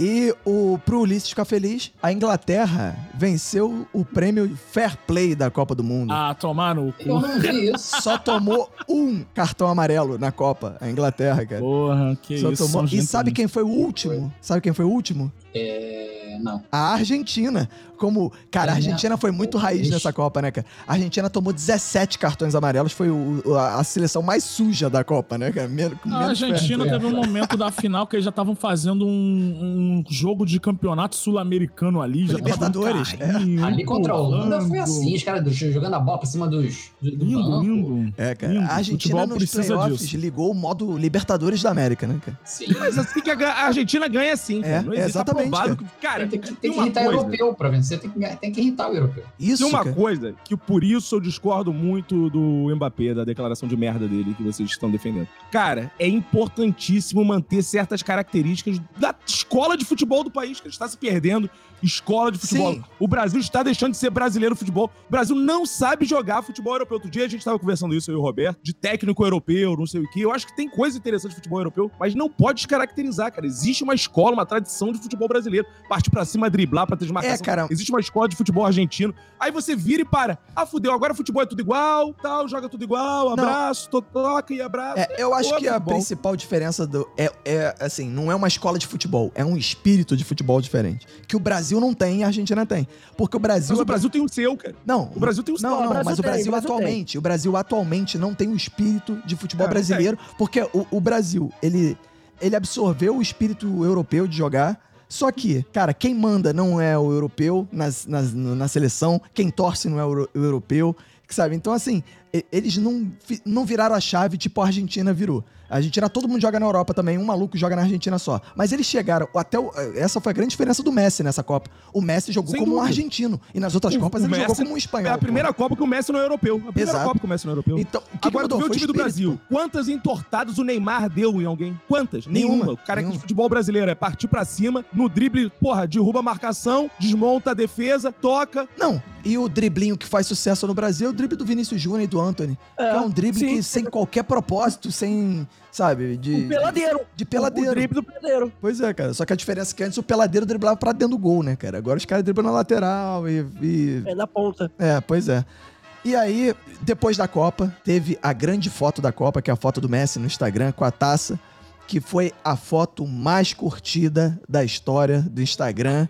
E o, pro Ulisses ficar feliz, a Inglaterra venceu o prêmio Fair Play da Copa do Mundo. Ah, tomar no Eu cu. não vi isso. Só tomou um cartão amarelo na Copa, a Inglaterra, cara. Porra, que Só isso. tomou... E sabe quem foi o último? Sabe quem foi o último? É. Não. A Argentina. Como, cara, a É, Argentina foi muito raiz nessa Copa, né, cara? A Argentina tomou 17 cartões amarelos, foi o- a, a seleção mais suja da Copa, né, cara? Men com A menos Argentina perto. teve um momento da final que eles já estavam fazendo um, um jogo de campeonato sul-americano ali. Já Libertadores, carrinho, Ali contra a Holanda foi assim, os caras do- jogando a bola pra cima dos. Do, do Lindo, banco. lindo. É, cara. Lindo. A Argentina nos precisa playoffs disso. ligou o modo Libertadores da América, né, cara? Sim. Mas assim que a Argentina ganha sim. É, cara. Não existe exatamente, que- Cara, Tem que, tem que irritar coisa. europeu pra vencer, tem que, tem que irritar o europeu. Isso, Tem uma cara. coisa que por isso eu discordo muito do Mbappé, da declaração de merda dele que vocês estão defendendo. Cara, é importantíssimo manter certas características das escola de futebol do país, que está se perdendo. Escola de futebol. Sim. O Brasil está deixando de ser brasileiro no futebol. O Brasil não sabe jogar futebol europeu. Outro dia a gente estava conversando isso, eu e o Roberto, de técnico europeu, não sei o quê. Eu acho que tem coisa interessante de futebol europeu, mas não pode descaracterizar, cara. Existe uma escola, uma tradição de futebol brasileiro. Partir pra cima, driblar pra ter desmarcação. É, cara. Existe uma escola de futebol argentino. Aí você vira e para. Ah, fudeu, agora futebol é tudo igual, tal, joga tudo igual, abraço, to- toca e abraço. É, eu acho Pô, que a futebol. principal diferença do. É, é, assim, não é uma escola de futebol, é um espírito de futebol diferente. Que o Brasil não tem e a Argentina tem. Porque o Brasil. Mas o Brasil tem o seu, cara. Não, O Brasil tem o seu. Não, Não, Brasil mas o tem, Brasil o Brasil atualmente, o Brasil atualmente não tem o espírito de futebol É, brasileiro, porque o, o Brasil, ele, ele absorveu o espírito europeu de jogar. Só que, cara, quem manda não é o europeu nas, nas- na seleção, quem torce não é o, o europeu, sabe? Então, assim, eles não, não viraram a chave tipo a Argentina virou. A Argentina, todo mundo joga na Europa também, um maluco joga na Argentina só. Mas eles chegaram, até o- essa foi a grande diferença do Messi nessa Copa. O Messi jogou Sem como um dúvida. argentino, e nas outras O- Copas o ele jogou Messi como um espanhol. É a primeira Copa que o Messi não é europeu. A primeira Exato. Copa que o Messi não é europeu. pô. Então, o que, Agora que mudou? o Foi time do Brasil. Quantas entortadas o Neymar deu em alguém? Quantas? Nenhuma, Nenhuma. O cara nenhuma. de futebol brasileiro é partir pra cima, no drible, porra, derruba a marcação, desmonta a defesa, toca. Não, e o driblinho que faz sucesso no Brasil é o drible do Vinícius Júnior e do Anthony. que é um drible sim. que sem qualquer propósito, sem, sabe, de... Um peladeiro. De peladeiro. O drible do peladeiro. Pois é, cara. Só que a diferença é que antes o peladeiro driblava pra dentro do gol, né, cara? Agora os caras driblam na lateral e... e- É na ponta. É, pois é. E aí, depois da Copa, teve a grande foto da Copa, que é a foto do Messi no Instagram com a taça, que foi a foto mais curtida da história do Instagram.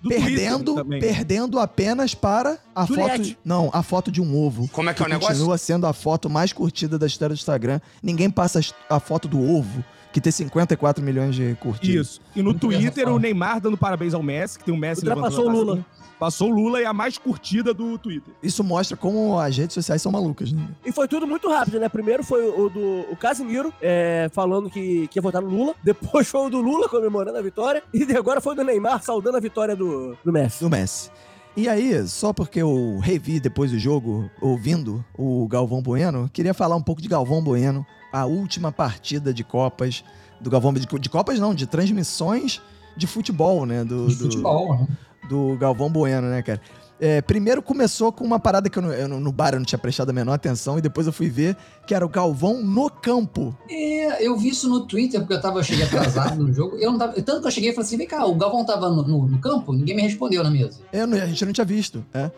Do perdendo, Twitter né? perdendo apenas para a Juliette. foto. Não, a foto de um ovo. Como é que é o negócio? Continua sendo a foto mais curtida da história do Instagram. Ninguém passa a foto do ovo, que tem 54 milhões de curtidas. Isso. E no Muito Twitter, o Neymar dando parabéns ao Messi, que tem o Messi Ultrapassou o Lula. Passou o Lula e a mais curtida do Twitter. Isso mostra como as redes sociais são malucas, né? E foi tudo muito rápido, né? Primeiro foi o do o Casimiro é, falando que, que ia votar no Lula. Depois foi o do Lula comemorando a vitória. E agora foi o do Neymar saudando a vitória do, do Messi. do Messi. E aí, só porque eu revi depois do jogo, ouvindo o Galvão Bueno, queria falar um pouco de Galvão Bueno, a última partida de Copas do Galvão de, Copas não, de transmissões de futebol, né, do, De do, futebol, né? do Galvão Bueno, né, cara? É, primeiro começou com uma parada que eu, eu no bar eu não tinha prestado a menor atenção e depois eu fui ver que era o Galvão no campo. É, eu vi isso no Twitter, porque eu, tava, eu cheguei atrasado no jogo. Eu não tava, tanto que eu cheguei e falei assim: vem cá, o Galvão tava no, no- no campo? Ninguém me respondeu na mesa. Não- a gente não tinha visto, é.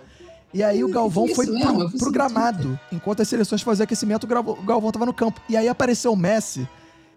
E aí o Galvão isso foi pro, pro gramado. Enquanto as seleções faziam aquecimento, o Galvão, o Galvão tava no campo. E aí apareceu o Messi.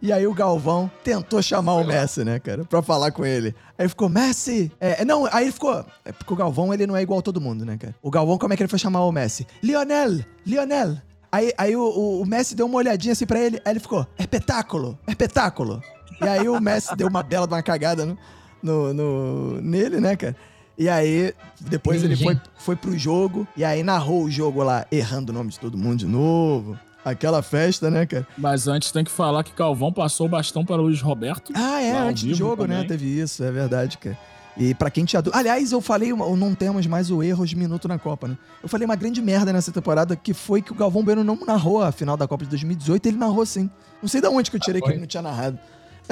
E aí o Galvão tentou chamar o Messi, né, cara? Pra falar com ele. Aí ficou, Messi! É, não, aí ele ficou... É porque o Galvão, ele não é igual a todo mundo, né, cara? O Galvão, como é que ele foi chamar o Messi? Lionel! Lionel! Aí, aí o, o- o Messi deu uma olhadinha assim pra ele, aí ele ficou, é espetáculo, é espetáculo. E aí o Messi deu uma bela de uma cagada no, no, no- nele, né, cara? E aí, depois ele foi, foi pro jogo, e aí narrou o jogo lá, errando o nome de todo mundo de novo. Aquela festa, né, cara? Mas antes tem que falar que Calvão passou o bastão para o Luiz Roberto. Ah, é, antes do jogo, né? também. Teve isso, é verdade, cara. E pra quem tinha dúvida. Aliás, eu falei, não temos mais o erro de minuto na Copa, né? Eu falei uma grande merda nessa temporada, que foi que o Galvão Bueno não narrou a final da Copa de 2018, ele narrou sim. Não sei de onde que eu tirei que foi? ele não tinha narrado.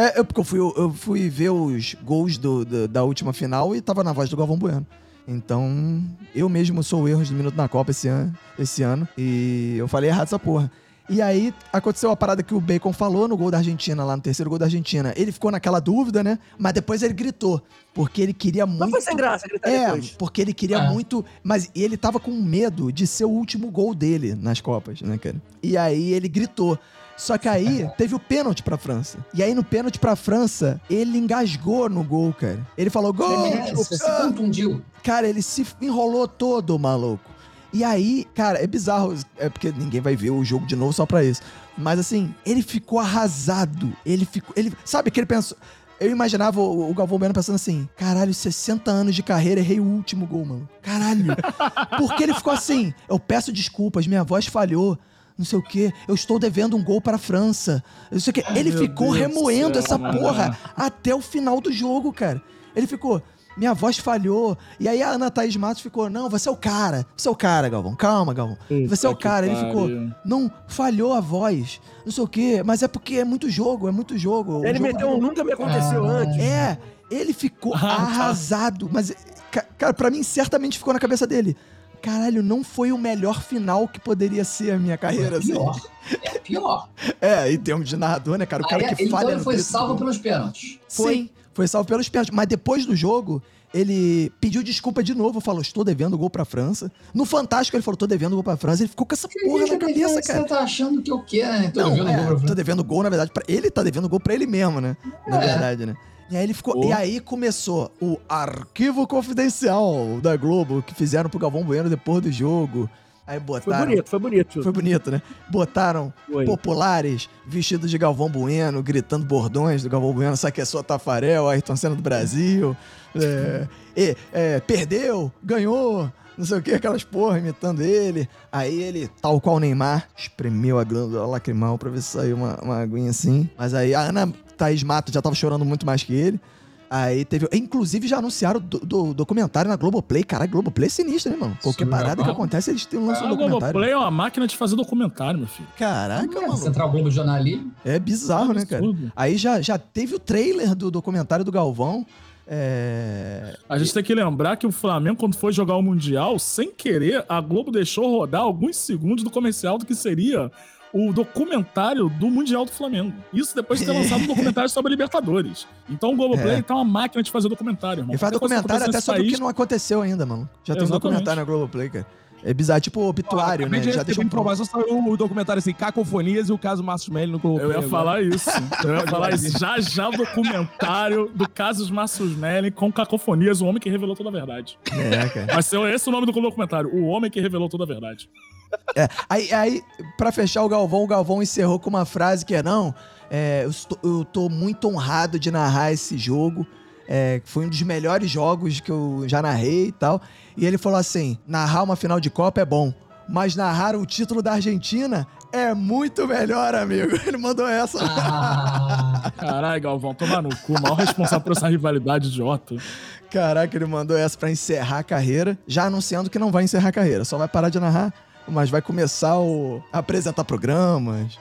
É, é porque eu fui, eu fui ver os gols do- do- da última final e tava na voz do Galvão Bueno. Então, eu mesmo sou o erro de minuto na Copa esse ano, esse ano. E eu falei errado essa porra. E aí, aconteceu a parada que o Bacon falou no gol da Argentina, lá no terceiro gol da Argentina. Ele ficou naquela dúvida, né? Mas depois ele gritou. Porque ele queria Mas muito. foi sem graça gritar É, depois. porque ele queria É. muito. Mas ele tava com medo de ser o último gol dele nas Copas, né, cara? E aí ele gritou. Só que aí teve o pênalti pra França. E aí no pênalti pra França, ele engasgou no gol, cara. Ele falou gol! É, você se contundiu. Cara, ele se enrolou todo, maluco. E aí, cara, é bizarro. É porque ninguém vai ver o jogo de novo só pra isso. Mas assim, ele ficou arrasado. Ele ficou. Ele, sabe que ele pensou. Eu imaginava o, o Galvão Bueno pensando assim: caralho, 60 anos de carreira, errei o último gol, mano. Caralho. Porque ele ficou assim: eu peço desculpas, minha voz falhou. Não sei o quê, eu estou devendo um gol para a França. Não sei o quê. Ele meu ficou Deus do remoendo céu, essa mano. porra até o final do jogo, cara. Ele ficou, minha voz falhou. E aí a Ana Thaís Matos ficou, não, você é o cara, você é o cara, Galvão, calma, Galvão. Você é o cara. que Ele ficou, não, falhou a voz, não sei o quê, mas é porque é muito jogo, é muito jogo. Ele jogo- meteu um nunca me aconteceu Ah. antes. É, ele ficou Ah, tá. arrasado, mas, ca- cara, pra mim certamente ficou na cabeça dele. Caralho, não foi o melhor final que poderia ser a minha carreira, É assim. pior. É pior. É, em termos de narrador, né, cara? O cara Aí, que então falha ele no foi salvo pelos pênaltis. Sim, foi salvo pelos pênaltis. Mas depois do jogo, ele pediu desculpa de novo, falou, estou devendo gol pra França. No Fantástico ele falou, tô devendo gol pra França. Ele ficou com essa porra na cabeça, cara. Você tá achando que eu quero, né? Tô Não, vendo é, o gol pra tô devendo gol, na verdade, pra ele tá devendo gol pra ele mesmo, né? Na É. verdade, né? E aí ele ficou. Oh. E aí começou o arquivo confidencial da Globo que fizeram pro Galvão Bueno depois do jogo. Aí Foi botaram. bonito, foi bonito. Foi bonito, né? Botaram Foi. populares vestidos de Galvão Bueno, gritando bordões do Galvão Bueno, sabe que é sua Tafarel, Ayrton Senna do Brasil. É, e, é, perdeu, ganhou, não sei o que, aquelas porra imitando ele. Aí ele, tal qual o Neymar, espremeu a glândula lacrimal pra ver se saiu uma, uma aguinha assim. Mas aí a Ana Thaís Mato já tava chorando muito mais que ele. Aí teve. Inclusive já anunciaram do, do documentário na Globoplay. Caralho, Globoplay é sinistro, né, mano? Qualquer Sim, parada que legal. acontece, eles têm um lance A um documentário. Globoplay é uma máquina de fazer documentário, meu filho. Caraca, É, mano. Central Globo Jornalismo. É bizarro, né, cara? Aí já, já teve o trailer do documentário do Galvão. É... A gente tem que lembrar que o Flamengo, quando foi jogar o Mundial, sem querer, a Globo deixou rodar alguns segundos do comercial do que seria o documentário do Mundial do Flamengo. Isso depois de ter lançado um documentário sobre a Libertadores. Então o Globoplay É. tá uma máquina de fazer documentário, irmão. E faz documentário até sobre o que não aconteceu ainda, mano. Já tem um documentário na Globoplay, cara. É bizarro, tipo obituário, Acabei né? de Já deixa um informação, saiu o documentário assim, Cacofonias e o caso Márcio Melli no Globo. Eu ia falar isso. Eu ia falar isso. Já já o documentário do Casos Márcios Melli com Cacofonias, o homem que revelou toda a verdade. É, cara. Ser esse o nome do documentário. O homem que revelou toda a verdade. É, aí, aí, pra fechar o Galvão, o Galvão encerrou com uma frase que é: Não, é, eu, estou- eu tô muito honrado de narrar esse jogo. É, foi um dos melhores jogos que eu já narrei e tal. E ele falou assim: narrar uma final de Copa é bom, mas narrar o título da Argentina é muito melhor, amigo. Ele mandou essa. Ah, Caralho, Galvão, tomar no cu. O maior responsável por essa rivalidade idiota. Caraca, ele mandou essa pra encerrar a carreira, já anunciando que não vai encerrar a carreira, só vai parar de narrar, mas vai começar o, a apresentar programas.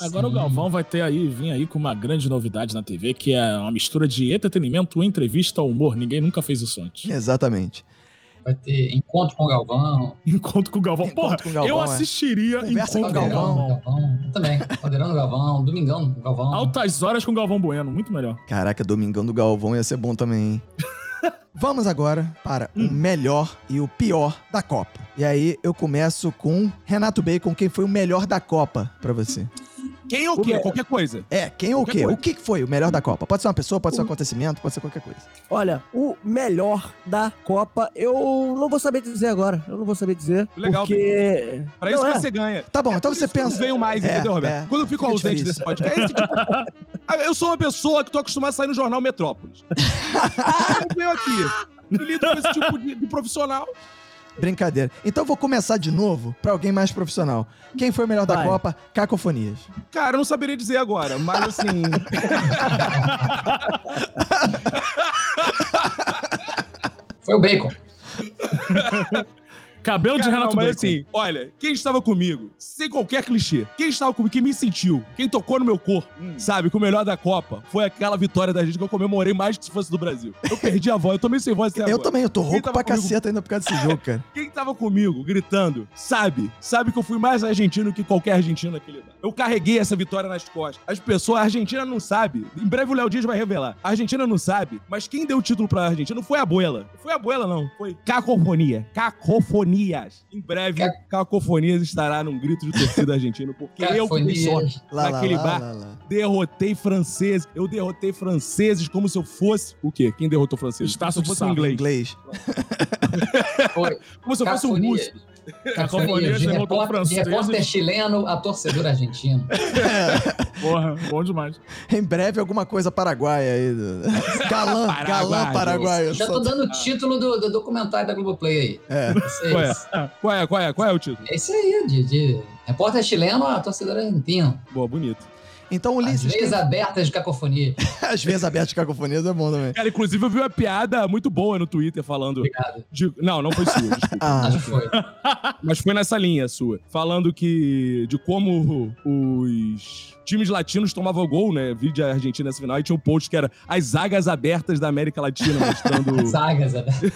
Agora o sim. Galvão vai ter aí, vir aí com uma grande novidade na TV, que é uma mistura de entretenimento, entrevista, humor. Ninguém nunca fez isso antes. Exatamente. Vai ter encontro com o Galvão. Encontro com o Galvão. Encontro Porra, com o Galvão, eu é. assistiria Conversa Encontro com com o o Galvão. Galvão. Galvão. Eu também. Caldeirão do Galvão. Domingão do Galvão. Altas horas com o Galvão Bueno, muito melhor. Caraca, Domingão do Galvão ia ser bom também, hein? Vamos agora para o melhor e o pior da Copa. E aí eu começo com Renato Bacon, quem foi o melhor da Copa pra você? Quem ou o quê? Qualquer coisa. É, quem ou o quê? coisa. O que foi o melhor da Copa? Pode ser uma pessoa, pode ser um acontecimento, pode ser qualquer coisa. Olha, o melhor da Copa, eu não vou saber dizer agora. Eu não vou saber dizer. Legal, porque... Pra isso Não, que é. você ganha. Tá bom, então você pensa. não venho mais, É, entendeu, Roberto? é. Quando eu fico Fica ausente difícil. desse podcast, tipo, eu sou uma pessoa que tô acostumado a sair no jornal Metrópolis. eu venho aqui. Eu lido com esse tipo de, de profissional. Brincadeira. Então eu vou começar de novo pra alguém mais profissional. Quem foi o melhor da Vai. Copa? Cacofonias. Cara, eu não saberia dizer agora, mas assim. Foi o Bacon. Cabelo de Cara, Renato não, mas Bacon. assim, olha, quem estava comigo, sem qualquer clichê, quem estava comigo, quem me sentiu, quem tocou no meu corpo, sabe, que o melhor da Copa foi aquela vitória da gente que eu comemorei mais que se fosse do Brasil. Eu perdi a voz, eu tô meio sem voz até Eu agora. também, eu tô Quem rouco tava pra comigo? caceta ainda por causa desse jogo, cara. Quem tava comigo gritando, sabe, sabe que eu fui mais argentino que qualquer argentino naquele lugar. Eu carreguei essa vitória nas costas. As pessoas, a Argentina não sabe. Em breve o Léo Dias vai revelar. A Argentina não sabe, mas quem deu o título pra Argentina não foi a Abuela. Não foi a Abuela, não. Foi Cacofonia. Cacofonias. Em breve, Ca- Cacofonias estará num grito de torcida argentino, porque eu Cacofonias. sorte Lá, naquele lá, bar. lá, lá. Derrotei franceses. Eu derrotei franceses como se eu fosse. O quê? Quem derrotou franceses? Como se Estácio eu de fosse um inglês. Inglês. Foi. Como se eu fosse um russo. Cacofonias De, derrotou repórter, chileno a torcedor argentino. Porra, bom demais. Em breve alguma coisa paraguaia aí. Galã, Paraguai. galã paraguaio. Já tô dando o título do, do documentário da Globoplay aí. É. Esse Qual é, é? Qual é? Qual é? Qual é o título? É isso aí, de, de repórter chileno a torcedor argentino. Boa, bonito. Então, As Ulisses, veias quem- abertas de cacofonia. as veias abertas de cacofonias é bom também. Cara, inclusive eu vi uma piada muito boa no Twitter falando. Obrigado. de- Não, não foi sua, desculpa. Ah, Acho que foi. Mas foi nessa linha sua. Falando que. de como os times latinos tomavam gol, né? Vídeo da Argentina nessa final. E tinha um post que era as zagas abertas da América Latina, mostrando. Sagas abertas.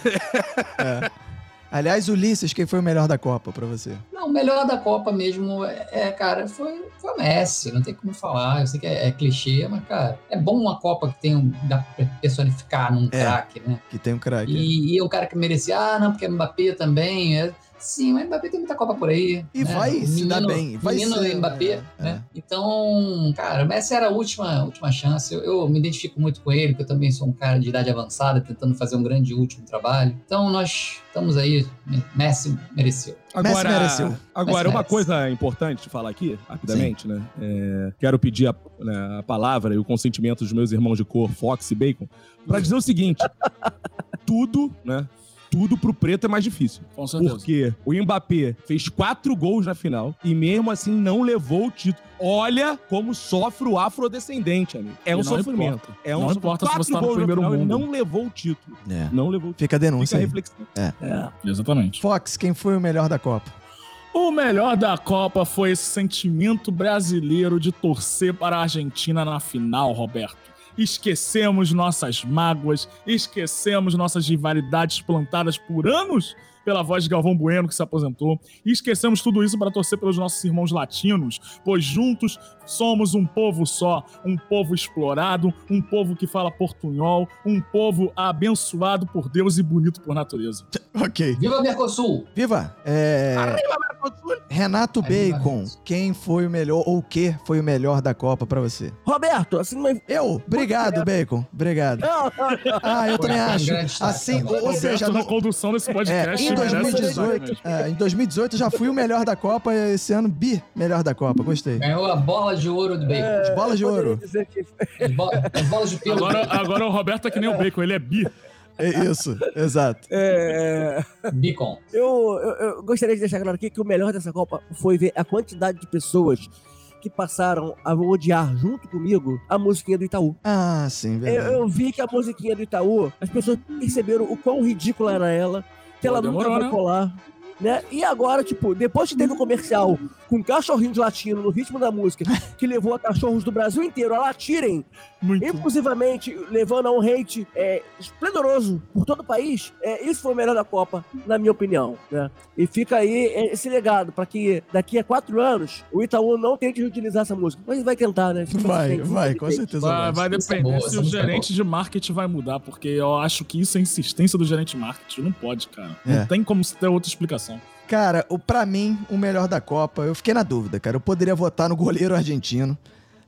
Aliás, Ulisses, quem foi o melhor da Copa pra você? Não, o melhor da Copa mesmo, é, é, cara, foi, foi o Messi. Não tem como falar. Eu sei que é, é clichê, mas, cara, é bom uma Copa que tem um, dá pra personificar num É. craque, né? Que tem um craque. E, e o cara que merecia, ah, não, porque é Mbappé também. É, sim, mas Mbappé tem muita Copa por aí. E né? vai O se dar menino- bem, vai menino ser, Mbappé, é, né? Então, cara, o Messi era a última, última chance. Eu, eu me identifico muito com ele, porque eu também sou um cara de idade avançada, tentando fazer um grande último trabalho. Então, nós estamos aí. Messi mereceu. Messi Agora, mereceu. agora Messi uma merece. coisa importante de falar aqui, rapidamente, né? É, quero pedir a, né, a palavra e o consentimento dos meus irmãos de cor, Fox e Bacon, pra dizer o seguinte: tudo, né? Tudo pro preto é mais difícil. Com certeza. Porque o Mbappé fez quatro gols na final e mesmo assim não levou o título. Olha como sofre o afrodescendente, amigo. É E um não sofrimento. importa. É um Não sofrimento. importa se Quatro você tá no primeiro final e mundo. não levou o título. É. Não levou o título. Fica a Fica denúncia a aí. reflexão. Exatamente. Fox, quem foi o melhor da Copa? O melhor da Copa foi esse sentimento brasileiro de torcer para a Argentina na final, Roberto. Esquecemos nossas mágoas, esquecemos nossas rivalidades plantadas por anos pela voz de Galvão Bueno, que se aposentou, e esquecemos tudo isso para torcer pelos nossos irmãos latinos, pois juntos somos um povo só, um povo explorado, um povo que fala portunhol, um povo abençoado por Deus e bonito por natureza. Ok. Viva Mercosul! Viva! É... Renato Arriba, Bacon, Mercosul. quem foi o melhor ou o que foi o melhor da Copa pra você? Roberto, assim, mas. Eu? Obrigado, Bacon. Obrigado. Não, não, não. Ah, eu também acho. Assim, também. ou, ou seja, Roberto, na no- condução desse é, podcast, em merece 2018, destaque. é, em 2018 eu já fui o melhor da Copa e esse ano bi melhor da Copa. Gostei. Ganhou a bola de ouro do Bacon. As bolas de Eu ouro. que- As, bo- as bolas de pelo. Agora, agora o Roberto é que nem o Bacon, ele é bi. É isso, exato. É, Bacon. eu, eu, eu gostaria de deixar claro aqui que o melhor dessa Copa foi ver a quantidade de pessoas que passaram a odiar junto comigo a musiquinha do Itaú. Ah, sim, Eu, verdade. eu vi que a musiquinha do Itaú, as pessoas perceberam o quão ridícula era ela, que Pô, ela demorou, nunca vai né? colar. Né? E agora, tipo, depois que teve um comercial com um cachorrinho de latino no ritmo da música, que levou a cachorros do Brasil inteiro a latirem, Muito. inclusivamente levando a um hate é, esplendoroso por todo o país, é, isso foi o melhor da Copa, na minha opinião. Né? E fica aí é, esse legado, para que daqui a quatro anos o Itaú não tente utilizar essa música. Mas vai tentar, né? Vai, vai, com certeza Vai, vai. é depender boa, se o é gerente de marketing vai mudar, porque eu acho que isso é insistência do gerente de marketing. Não pode, cara. É. Não tem como ter outra explicação. Cara, o, pra mim, o melhor da Copa, eu fiquei na dúvida, cara. Eu poderia votar no goleiro argentino.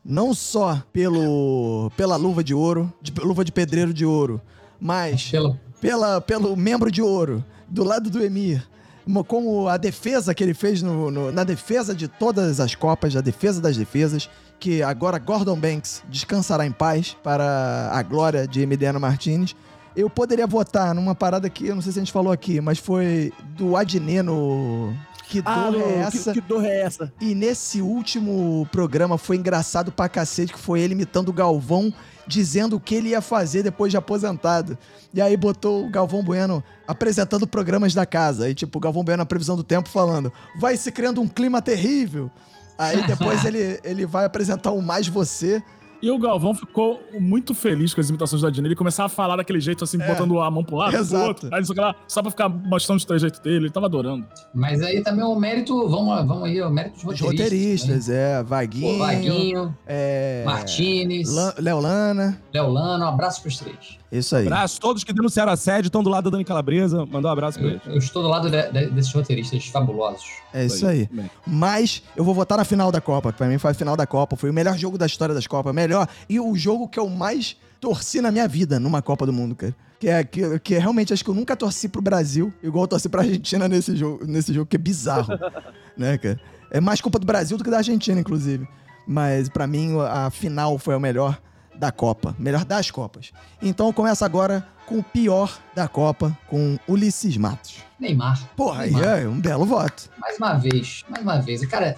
Não só pelo, pela luva de ouro, de, luva de pedreiro de ouro, mas Pelo, pela, pelo membro de ouro do lado do Emir. mo- Com a defesa que ele fez no- no- na defesa de todas as Copas, a defesa das defesas, que agora Gordon Banks descansará em paz para a glória de Emiliano Martinez. Eu poderia votar numa parada que eu não sei se a gente falou aqui, mas foi do Adnet no. Que Ah, dor é que, essa? que dor é essa? E nesse último programa foi engraçado pra cacete, que foi ele imitando o Galvão, dizendo o que ele ia fazer depois de aposentado. E aí botou o Galvão Bueno apresentando programas da casa. Aí, tipo, o Galvão Bueno na previsão do tempo falando: vai se criando um clima terrível. Aí depois ele, ele vai apresentar o Mais Você. E o Galvão ficou muito feliz com as imitações da Dina. Ele começava a falar daquele jeito, assim, É. botando a mão pro lado, pro Exato. outro. Aí, lá, só pra ficar mostrando o trejeito dele. Ele tava adorando. mas aí também o mérito, vamos, vamos aí, o mérito dos Os roteiristas. roteiristas, é. né? Vaguinho. Pô, Vaguinho, é, Martinez, Lan- Léo Lana. Leolano, um abraço pros três. Isso aí. Abraço. Todos que denunciaram assédio estão do lado da Dani Calabresa. Mandar um abraço pra Eu, eles. eu estou do lado de- de- desses roteiristas fabulosos. É isso aí. Bem. Mas eu vou votar na final da Copa. que Pra mim foi a final da Copa. Foi o melhor jogo da história das Copas. Melhor. E o jogo que eu mais torci na minha vida numa Copa do Mundo, cara. Que é que, que é realmente acho que eu nunca torci pro Brasil, igual eu torci pra Argentina nesse jogo, nesse jogo que é bizarro. né, cara? É mais culpa do Brasil do que da Argentina, inclusive. Mas pra mim a final foi o melhor da Copa, melhor das Copas. Então eu começo agora com o pior da Copa, com Ulisses Matos. Neymar. Porra, aí Neymar. é um belo voto. Mais uma vez, mais uma vez. O cara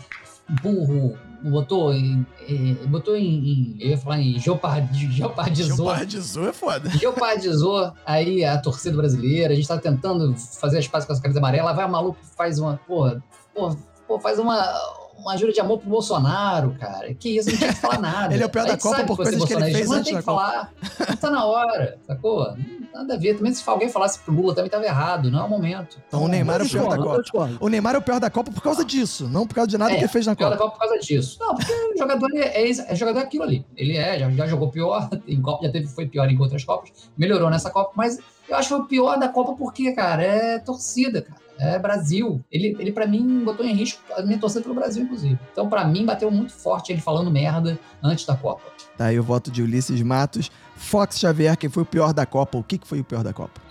burro, botou em. botou em, em- Eu ia falar em geopard, geopardizou. Geopardizou é foda. Geopardizou aí a torcida brasileira. A gente tá tentando fazer as pazes com essa camisa amarela. Vai maluco faz uma. Porra, porra, pô, faz uma. Uma jura de amor pro Bolsonaro, cara. Que isso, não tinha que falar nada. Ele é o pior da Copa sabe por você é coisas que ele fez mas antes tem que falar. Não tá na hora, sacou? Nada a ver. Também se alguém falasse pro Lula também tava errado. Não é o momento. Então o Neymar é o pior da Copa. O Neymar é o pior da Copa por causa disso, não por causa de nada É, que ele fez na pior da Copa. Por causa disso. Não, porque o jogador é, é, é jogador aquilo ali. Ele é, já, já jogou pior, em Copa, já teve, foi pior em outras Copas, melhorou nessa Copa, mas eu acho que foi o pior da Copa porque, cara, é torcida, cara. É Brasil. Ele, ele para mim, botou em risco a minha torcida pelo Brasil, inclusive. Então, pra mim, bateu muito forte ele falando merda antes da Copa. Tá aí o voto de Ulisses Matos. Fox Xavier, quem foi o pior da Copa? O que, que foi o pior da Copa?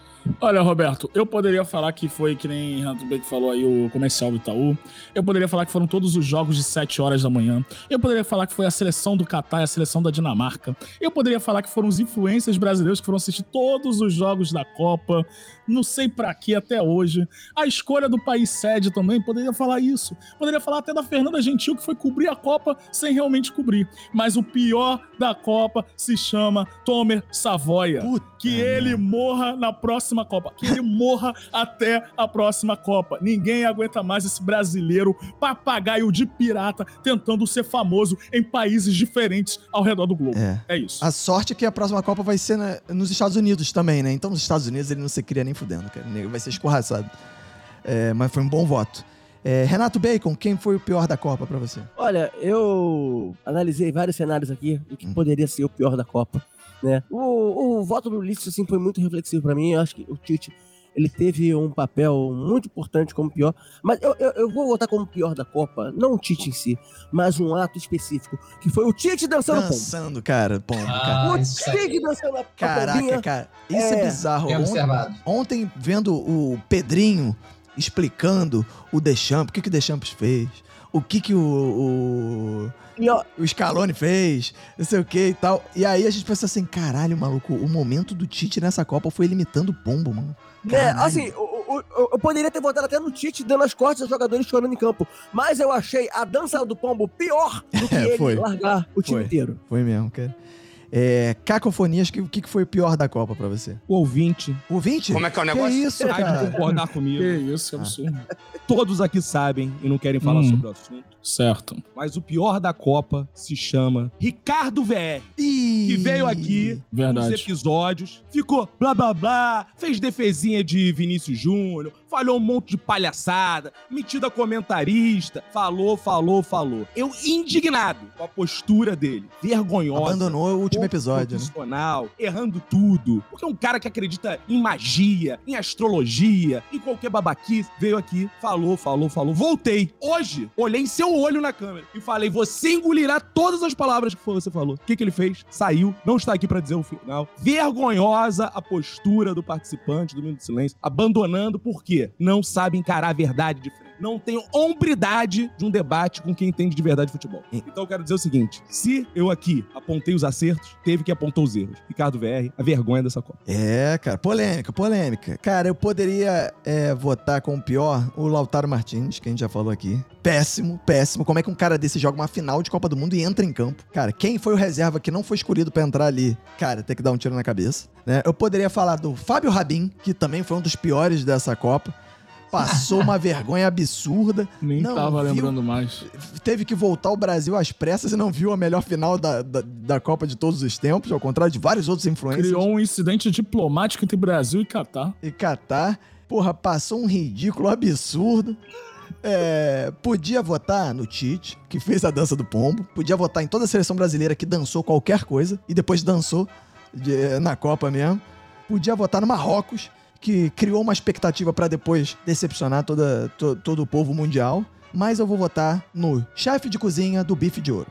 Olha, Roberto, eu poderia falar que foi que nem Renato Beck falou aí, o comercial do Itaú. Eu poderia falar que foram todos os jogos de 7 horas da manhã. Eu poderia falar que foi a seleção do Catar e a seleção da Dinamarca. Eu poderia falar que foram os influencers brasileiros que foram assistir todos os jogos da Copa. Não sei pra que até hoje. A escolha do país sede também, poderia falar isso. Poderia falar até da Fernanda Gentil, que foi cobrir a Copa sem realmente cobrir. Mas o pior da Copa se chama Tomer Savoia Puta que ele morra na próxima Copa, que ele morra até a próxima Copa. Ninguém aguenta mais esse brasileiro papagaio de pirata tentando ser famoso em países diferentes ao redor do globo. É. É isso. A sorte é que a próxima Copa vai ser na- nos Estados Unidos também, né? Então nos Estados Unidos ele não se cria nem fudendo, cara. Ele Vai ser escorraçado. É, mas foi um bom voto. É, Renato Bacon, quem foi o pior da Copa pra você? Olha, eu analisei vários cenários aqui do que Hum. poderia ser o pior da Copa, né? O, o voto do Ulisses, assim, foi muito reflexivo pra mim. Eu acho que o Tite, ele teve um papel muito importante como pior. Mas eu, eu, eu vou votar como pior da Copa, não o Tite em si, mas um ato específico, que foi o Tite dançando pombo. Dançando, cara. Pombo, cara. Ah, O isso aí. Tite dançando a Caraca, pombinha. cara. Isso é, É, bizarro. Ontem, observado. ontem, vendo o Pedrinho explicando o Deschamps, o que, que o Deschamps fez, o que, que o, o, o Scaloni fez, não sei o que e tal. E aí a gente pensou assim, caralho, maluco, o momento do Tite nessa Copa foi ele imitando o pombo, mano. né, Caralho. assim, o- o- o- eu poderia ter votado até no Tite dando as costas aos jogadores chorando em campo. Mas eu achei a dança do pombo pior do que É, ele foi. largar o time Foi. inteiro. Foi mesmo, cara. É, cacofonias, que- o que, que foi o pior da Copa pra você? O ouvinte O 20? Como é que é o Que negócio? isso, há de cara? concordar comigo. Que isso, que absurdo. Todos aqui sabem e não querem falar Hum. sobre o assunto. Certo. Mas o pior da Copa se chama Ricardo VR, que veio aqui nos Verdade. episódios, ficou blá blá blá, fez defesinha de Vinícius Júnior, falou um monte de palhaçada, metida comentarista, falou, falou, falou. Eu indignado com a postura dele, vergonhosa. Abandonou o último episódio, né? profissional, errando tudo. Porque é um cara que acredita em magia, em astrologia, em qualquer babaquice, veio aqui, falou, falou, falou. Voltei. Hoje, olhei em seu olho na câmera e falei: você engolirá todas as palavras que você falou. O que, que ele fez? Saiu, não está aqui pra dizer o final. Vergonhosa a postura do participante do Minuto de Silêncio, abandonando, por quê? Não sabe encarar a verdade de frente. Não tem hombridade de um debate com quem entende de verdade de futebol. Então eu quero dizer o seguinte: se eu aqui apontei os acertos, teve que apontar os erros. Ricardo VR, a vergonha dessa Copa. É, cara, polêmica, polêmica. Cara, eu poderia é, votar com o pior o Lautaro Martins, que a gente já falou aqui. Péssimo, péssimo. Como é que um cara desse joga uma final de Copa do Mundo e entra em campo? Cara, quem foi o reserva que não foi escolhido pra entrar ali? Cara, tem que dar um tiro na cabeça. Né? Eu poderia falar do Fábio Rabin, que também foi um dos piores dessa Copa. Passou uma vergonha absurda. Nem Não, tava viu? lembrando mais. Teve que voltar ao Brasil às pressas e não viu a melhor final da, da, da Copa de todos os tempos, ao contrário de vários outros influencers. Criou um incidente diplomático entre Brasil e Catar. e Catar. Porra, passou um ridículo absurdo. É, podia votar no Tite, que fez a dança do pombo. Podia votar em toda a seleção brasileira que dançou qualquer coisa e depois dançou de- na Copa mesmo. Podia votar no Marrocos, que criou uma expectativa pra depois decepcionar toda, to- todo o povo mundial. Mas eu vou votar no chefe de cozinha do bife de ouro.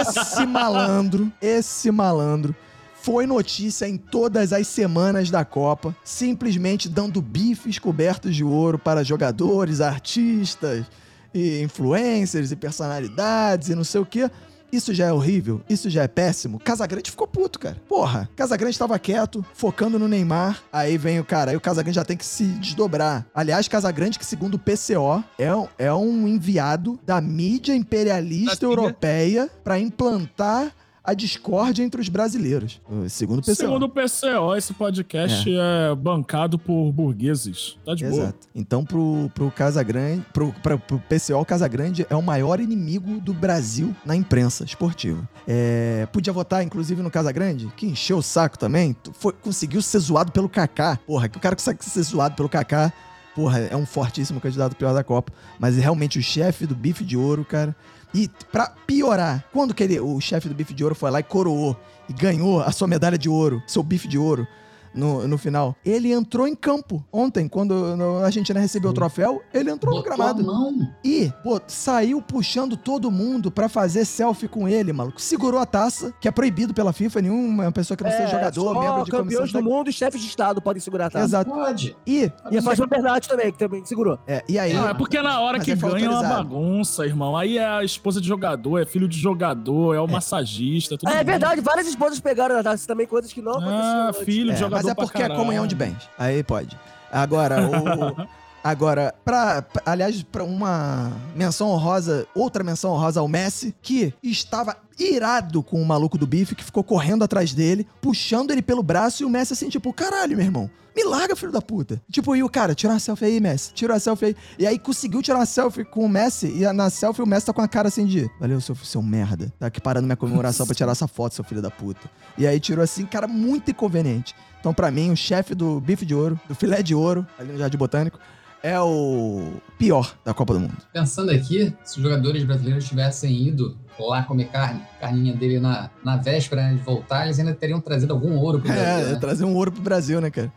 Esse malandro, esse malandro foi notícia em todas as semanas da Copa, simplesmente dando bifes cobertos de ouro para jogadores, artistas e influencers e personalidades e não sei o quê. Isso já é horrível, isso já é péssimo. Casagrande ficou puto, cara. Porra, Casagrande tava quieto, focando no Neymar. Aí vem o cara, aí o Casagrande já tem que se desdobrar. Aliás, Casagrande, que segundo o PCO, é, um- é um enviado da mídia imperialista Da europeia pra implantar a discórdia entre os brasileiros. Uh, Segundo o PCO. Segundo o PCO, esse podcast é, bancado por burgueses. Tá de boa. Exato. Então, pro, pro Casagrande, pro, pra, pro PCO, o Casagrande é o maior inimigo do Brasil na imprensa esportiva. É, podia votar, inclusive, no Casagrande, que encheu o saco também. Foi, conseguiu ser zoado pelo Kaká. Porra, que o cara consegue ser zoado pelo Kaká. Porra, é um fortíssimo candidato pior da Copa. Mas é realmente o chefe do bife de ouro, cara. E pra piorar, quando que ele, o chefe do bife de ouro foi lá e coroou e ganhou a sua medalha de ouro, seu bife de ouro, no, no final. Ele entrou em campo ontem, quando no- a Argentina recebeu o troféu, ele entrou no Botou a gramado. mão. E, pô, saiu puxando todo mundo pra fazer selfie com ele, maluco. Segurou a taça, que é proibido pela FIFA, nenhuma pessoa que não seja jogador, É, só membro de comissão. campeões do mundo e chefes de Estado podem segurar, tá? Exato. Pode. E, E a Fátima Bernardes também, que também segurou. é, e aí... Não, é porque na hora que é ganha é uma bagunça, irmão. Aí é a esposa de jogador, é filho de jogador, é o massagista. Tudo Ah, é bem. verdade, várias esposas pegaram na taça também, coisas que não Ah, aconteciam filho de É, jogador mas é porque é comunhão de bens. Aí pode. Agora, o. Agora, pra, pra- aliás, pra uma menção honrosa, outra menção honrosa ao Messi, que estava irado com o maluco do bife, que ficou correndo atrás dele, puxando ele pelo braço, e o Messi assim, tipo, caralho, meu irmão, me larga, filho da puta. Tipo, e o cara, tira uma selfie aí, Messi, tira uma selfie aí. E aí conseguiu tirar uma selfie com o Messi, e na selfie o Messi tá com a cara assim de, valeu, seu, seu merda, tá aqui parando minha comemoração pra tirar essa foto, seu filho da puta. E aí tirou assim, cara, muito inconveniente. Então, pra mim, o chefe do bife de ouro, do filé de ouro, ali no Jardim Botânico, é o pior da Copa do Mundo. Pensando aqui, se os jogadores brasileiros tivessem ido lá comer carne, carninha dele na, na véspera né, de voltar, eles ainda teriam trazido algum ouro pro Brasil, É, né? trazer um ouro pro Brasil, né, cara?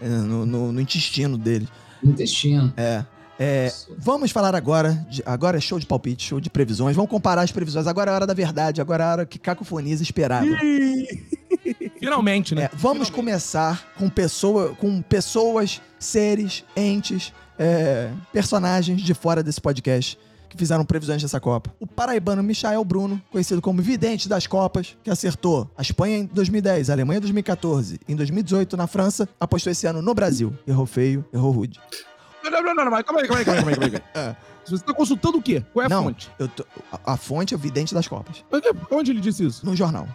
É, no, no- no intestino dele. No intestino. É. É, vamos falar agora, de- agora é show de palpite, show de previsões. Vamos comparar as previsões. Agora é a hora da verdade, agora é a hora que Cacofonias esperava. Finalmente, né? É, vamos começar com, pessoa, com pessoas, seres, entes, é, personagens de fora desse podcast que fizeram previsões dessa Copa. O paraibano Michael Bruno, conhecido como vidente das Copas, que acertou a Espanha em 2010, a Alemanha em 2014, em 2018 na França, apostou esse ano no Brasil. Errou feio, errou rude. Não, não, não, não, mas calma aí, calma aí, calma aí, calma aí. Calma aí. É. Você tá consultando o quê? Qual é a Não. fonte? Tô- a, a fonte é o vidente das Copas. Mas que- Onde ele disse isso? No jornal.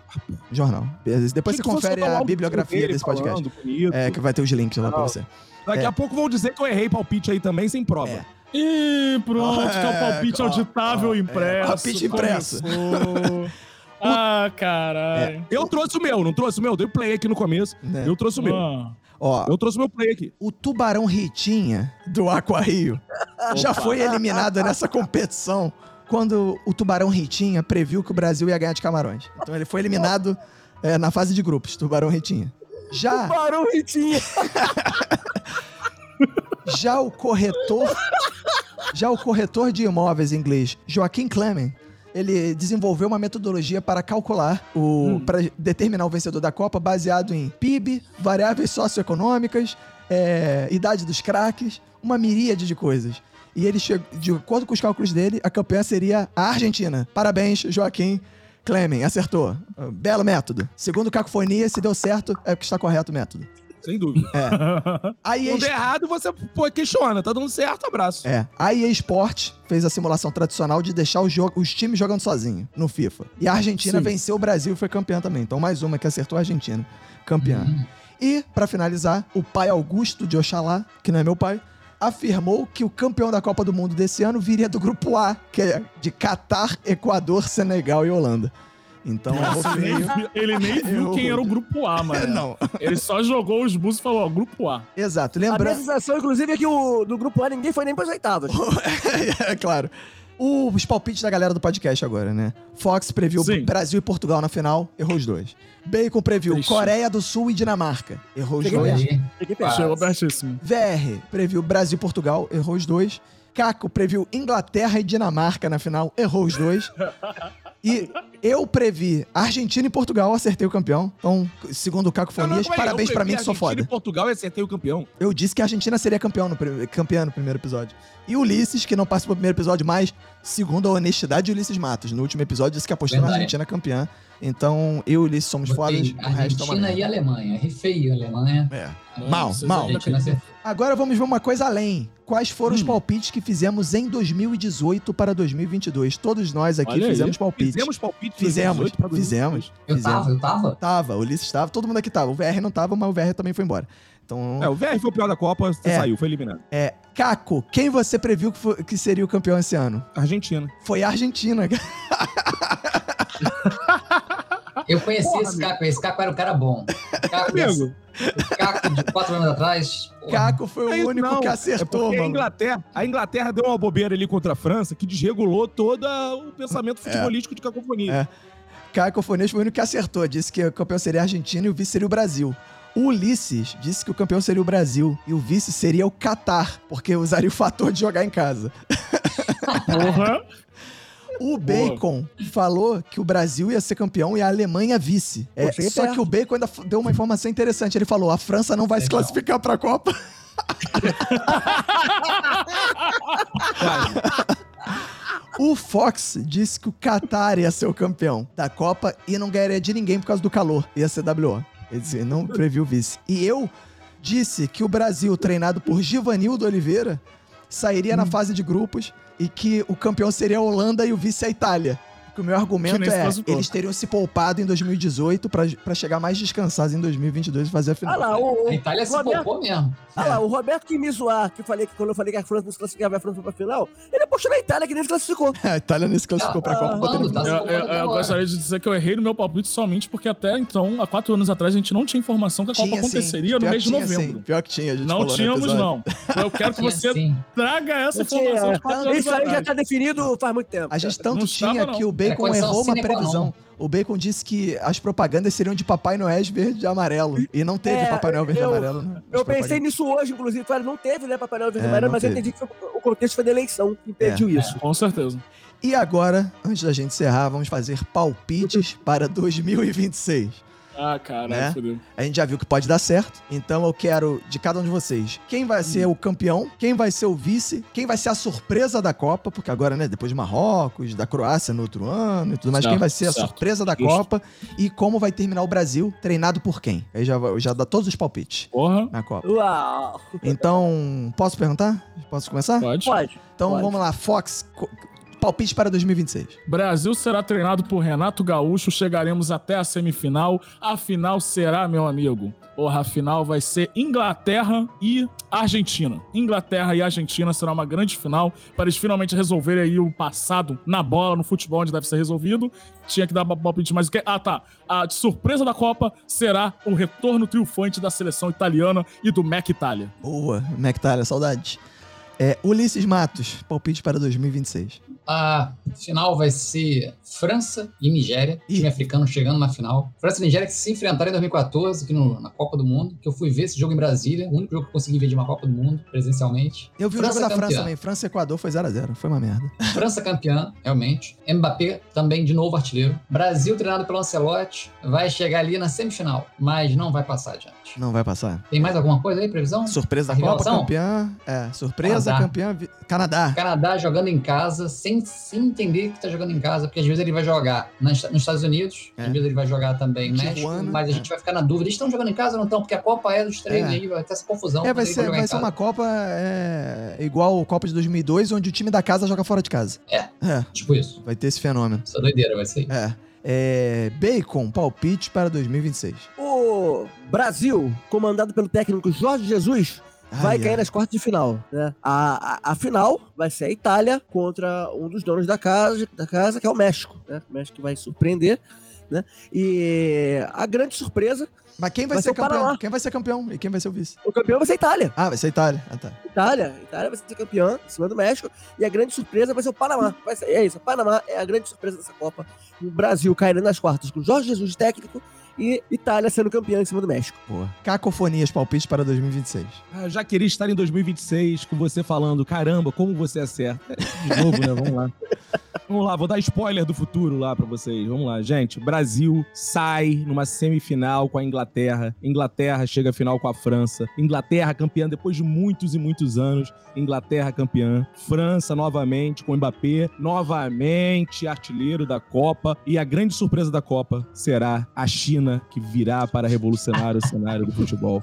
Jornal. Depois você confere a bibliografia desse podcast. bonito. É, que vai ter os links lá pra Não. você. Daqui é. a pouco vão dizer que eu errei palpite aí também, sem prova. É. Ih, pronto, que é o palpite É, ó, auditável ó, é, impresso. palpite impresso. ah, caralho. Eu trouxe o meu, não trouxe o meu? Dei play aqui no começo. Né? Eu trouxe o meu. Ah, Ó, Eu trouxe o meu play aqui. o Tubarão Ritinha do Aqua Rio já foi eliminado nessa competição quando o Tubarão Ritinha previu que o Brasil ia ganhar de Camarões. Então ele foi eliminado é, na fase de grupos, Tubarão Ritinha. Já, Parou o Ritinha. já o corretor, já o corretor de imóveis inglês, Joaquim Clement, ele desenvolveu uma metodologia para calcular o para determinar o vencedor da Copa baseado em PIB, variáveis socioeconômicas, é, idade dos craques, uma miríade de coisas. E ele chegou, de acordo com os cálculos dele, a campeã seria a Argentina. Parabéns, Joaquim Clemen, acertou. Belo método. Segundo Cacofonia, se deu certo, é porque está correto o método. Sem dúvida. A EA Quando der errado, você pô, questiona. Tá dando certo, abraço. É. A EA Sport fez a simulação tradicional de deixar os, os times jogando sozinho no FIFA. E a Argentina Sim. venceu o Brasil e foi campeã também. Então, mais uma que acertou a Argentina. Campeã. E, pra finalizar, o pai Augusto de Oxalá, que não é meu pai, afirmou que o campeão da Copa do Mundo desse ano viria do grupo A, que é de Catar, Equador, Senegal e Holanda. Então, errou Ele nem, ele nem viu Eu- quem era o grupo A, mano. Não, Ele só jogou os bus e falou, ó, grupo A. exato. A minha Lembrando. sensação, inclusive, é que o, do grupo A ninguém foi nem pras oitavas. é claro. Os palpites da galera do podcast agora, né? Fox previu Sim. Brasil e Portugal na final, errou os dois. Bacon previu Ixi. Coreia do Sul e Dinamarca, errou os Cheguei dois. Perto. Chegou pertíssimo. VR previu Brasil e Portugal, errou os dois. Caco previu Inglaterra e Dinamarca na final, errou os dois. E Eu previ Argentina e Portugal, acertei o campeão. Então, segundo o Cacofonias, calma aí, parabéns pra mim que sou Argentina foda. e Portugal e acertei o campeão. Eu disse que a Argentina seria campeão no, campeã no primeiro episódio. E Ulisses, que não participou do primeiro episódio, mas, segundo a honestidade de Ulisses Matos, no último episódio disse que apostou na. Argentina campeã. Então, eu e o Ulisses somos fodas, o resto é uma Argentina merda. e Alemanha. Rifei a Alemanha. É. Não, Mal, mal. acertou. Agora vamos ver uma coisa além. Quais foram os Hum. palpites que fizemos em 2018 para 2022? Todos nós aqui Olha aí. fizemos palpites. Fizemos palpite de Fizemos, 2018 pra fizemos. Eu Fizemos. tava, eu tava. Tava, o Ulisses tava, todo mundo aqui tava. O VR não tava, mas o VR também foi embora. Então, É, o VR foi o pior da Copa, você É. saiu, foi eliminado. é. Caco, quem você previu que, foi- que seria o campeão esse ano? Argentina. Foi a Argentina. Eu conheci Porra, esse Caco. Esse Caco era um cara bom. Caco, Amigo, o Caco de quatro anos atrás. porra, Caco foi o é isso único não. que É acertou, a mano. Inglaterra, a Inglaterra deu uma bobeira ali contra a França que desregulou todo o pensamento futebolístico de cacofonia. É. Cacofonias foi o único que acertou. Disse que o campeão seria a Argentina e o vice seria o Brasil. O Ulisses disse que o campeão seria o Brasil e o vice seria o Catar, porque usaria o fator de jogar em casa. Porra. O Bacon falou que o Brasil ia ser campeão e a Alemanha vice. É, só que o Bacon ainda deu uma informação interessante. Ele falou: a França não vai se Legal. classificar pra Copa. O Fox disse que o Qatar ia ser o campeão da Copa e não ganharia de ninguém por causa do calor. Ia ser WO. Ele disse, não previu o vice. E eu disse que o Brasil, treinado por Givanildo Oliveira, sairia Hum. na fase de grupos e que o campeão seria a Holanda e o vice a Itália. Que o meu argumento é, classificou. eles teriam se poupado em 2018 pra pra chegar mais descansados em 2022 e fazer a final. Ah lá, o, o, A Itália se Roberto- poupou mesmo. ah lá, o Roberto que me zoar, que, falei que quando eu falei que a França não se classificava a França foi pra final, ele apostou na Itália que nem se classificou. A Itália nem se classificou pra Ah, Copa. ah, botando mano, tá Eu, eu- eu gostaria de dizer que eu errei no meu palpite somente porque até então, há quatro anos atrás, a gente não tinha informação que a Copa Tinha, aconteceria no mês de novembro. sim. Pior que tinha, a gente Não tínhamos, não. Eu quero que você sim. traga essa informação de quatro anos Isso aí já tá definido faz muito tempo. A gente tanto tinha que o Bacon errou uma previsão. O Bacon disse que as propagandas seriam de Papai Noel verde e amarelo. E não teve É, Papai Noel verde e eu- amarelo. né, Eu pensei nisso hoje, inclusive. Claro, não teve, né, Papai Noel Verde É, e Amarelo, não mas eu teve. entendi que foi- o contexto foi da eleição que impediu isso. Com certeza. E agora, antes da gente encerrar, vamos fazer palpites para 2026. Ah, caralho, Né? fodeu. A gente já viu que pode dar certo. Então eu quero de cada um de vocês. Quem vai ser o campeão? Quem vai ser o vice? Quem vai ser a surpresa da Copa? Porque agora, né, depois de Marrocos, da Croácia no outro ano e tudo mais, Certo, quem vai ser a certo. surpresa da Justo. Copa? E como vai terminar o Brasil? Treinado por quem? Aí já, já dá todos os palpites Porra, na Copa. Uau! Então, posso perguntar? Posso começar? pode. Pode. Então pode. vamos lá, Fox. Palpite para 2026. Brasil será treinado por Renato Gaúcho, chegaremos até a semifinal. A final será, meu amigo. Porra, a final vai ser Inglaterra e Argentina. Inglaterra e Argentina será uma grande final para eles finalmente resolverem aí o passado na bola, no futebol, onde deve ser resolvido. Tinha que dar palpite mais. o quê? Ah, tá. A surpresa da Copa será o retorno triunfante da seleção italiana e do Mac Itália. Boa, Mectália, saudades. É, Ulisses Matos, palpite para 2026. A final vai ser França e Nigéria, Ih. time africano chegando na final. França e Nigéria que se enfrentaram em 2014 aqui no- na Copa do Mundo, que eu fui ver esse jogo em Brasília, o único jogo que eu consegui ver de uma Copa do Mundo presencialmente. Eu vi o França jogo da França campeã. também. França e Equador foi 0x0. Foi uma merda. França campeã, realmente. Mbappé também de novo artilheiro. Brasil treinado pelo Ancelotti vai chegar ali na semifinal, mas não vai passar adiante. Não vai passar. Tem mais alguma coisa aí, previsão? Surpresa da Copa, campeã. É, surpresa, Canadá. campeã. vi- Canadá. Canadá jogando em casa, sem, sem entender que tá jogando em casa, porque às vezes ele vai jogar nas- nos Estados Unidos, É. às vezes ele vai jogar também no México, Tijuana, mas a é. gente vai ficar na dúvida. Eles estão jogando em casa ou não estão? Porque a Copa é dos três É. aí, vai ter essa confusão. É, vai ser, vai ser casa. uma Copa é, igual a Copa de 2002, onde o time da casa joga fora de casa. É. É, Tipo isso. vai ter esse fenômeno. Essa doideira vai ser. É. É, Bacon, palpite para 2026. O Brasil, comandado pelo técnico Jorge Jesus, vai Ai, cair ai. nas quartas de final. Né? A, a, a final vai ser a Itália contra um dos donos da casa, da casa que é o México. Né? O México vai surpreender. Né? E a grande surpresa, Mas quem vai, Vai ser ser o campeão? Quem vai ser campeão? E quem vai ser o vice? o campeão vai ser a Itália. Ah, vai ser a Itália. Ah, tá. Itália, Itália vai ser campeã em cima do México. E a grande surpresa vai ser o Panamá. Vai ser, é isso, o Panamá é a grande surpresa dessa Copa. O Brasil caindo nas quartas com Jorge Jesus técnico e Itália sendo campeã em cima do México. Boa. Cacofonias, palpite para 2026. Ah, eu já queria estar em 2026 com você falando, caramba, como você acerta. De novo, né? Vamos lá. Vamos lá, vou dar spoiler do futuro lá pra vocês. Vamos lá, gente. Brasil sai numa semifinal com a Inglaterra. Inglaterra chega à final com a França. Inglaterra campeã depois de muitos e muitos anos. Inglaterra campeã. França novamente com o Mbappé, novamente artilheiro da Copa. E a grande surpresa da Copa será a China que virá para revolucionar o cenário do futebol.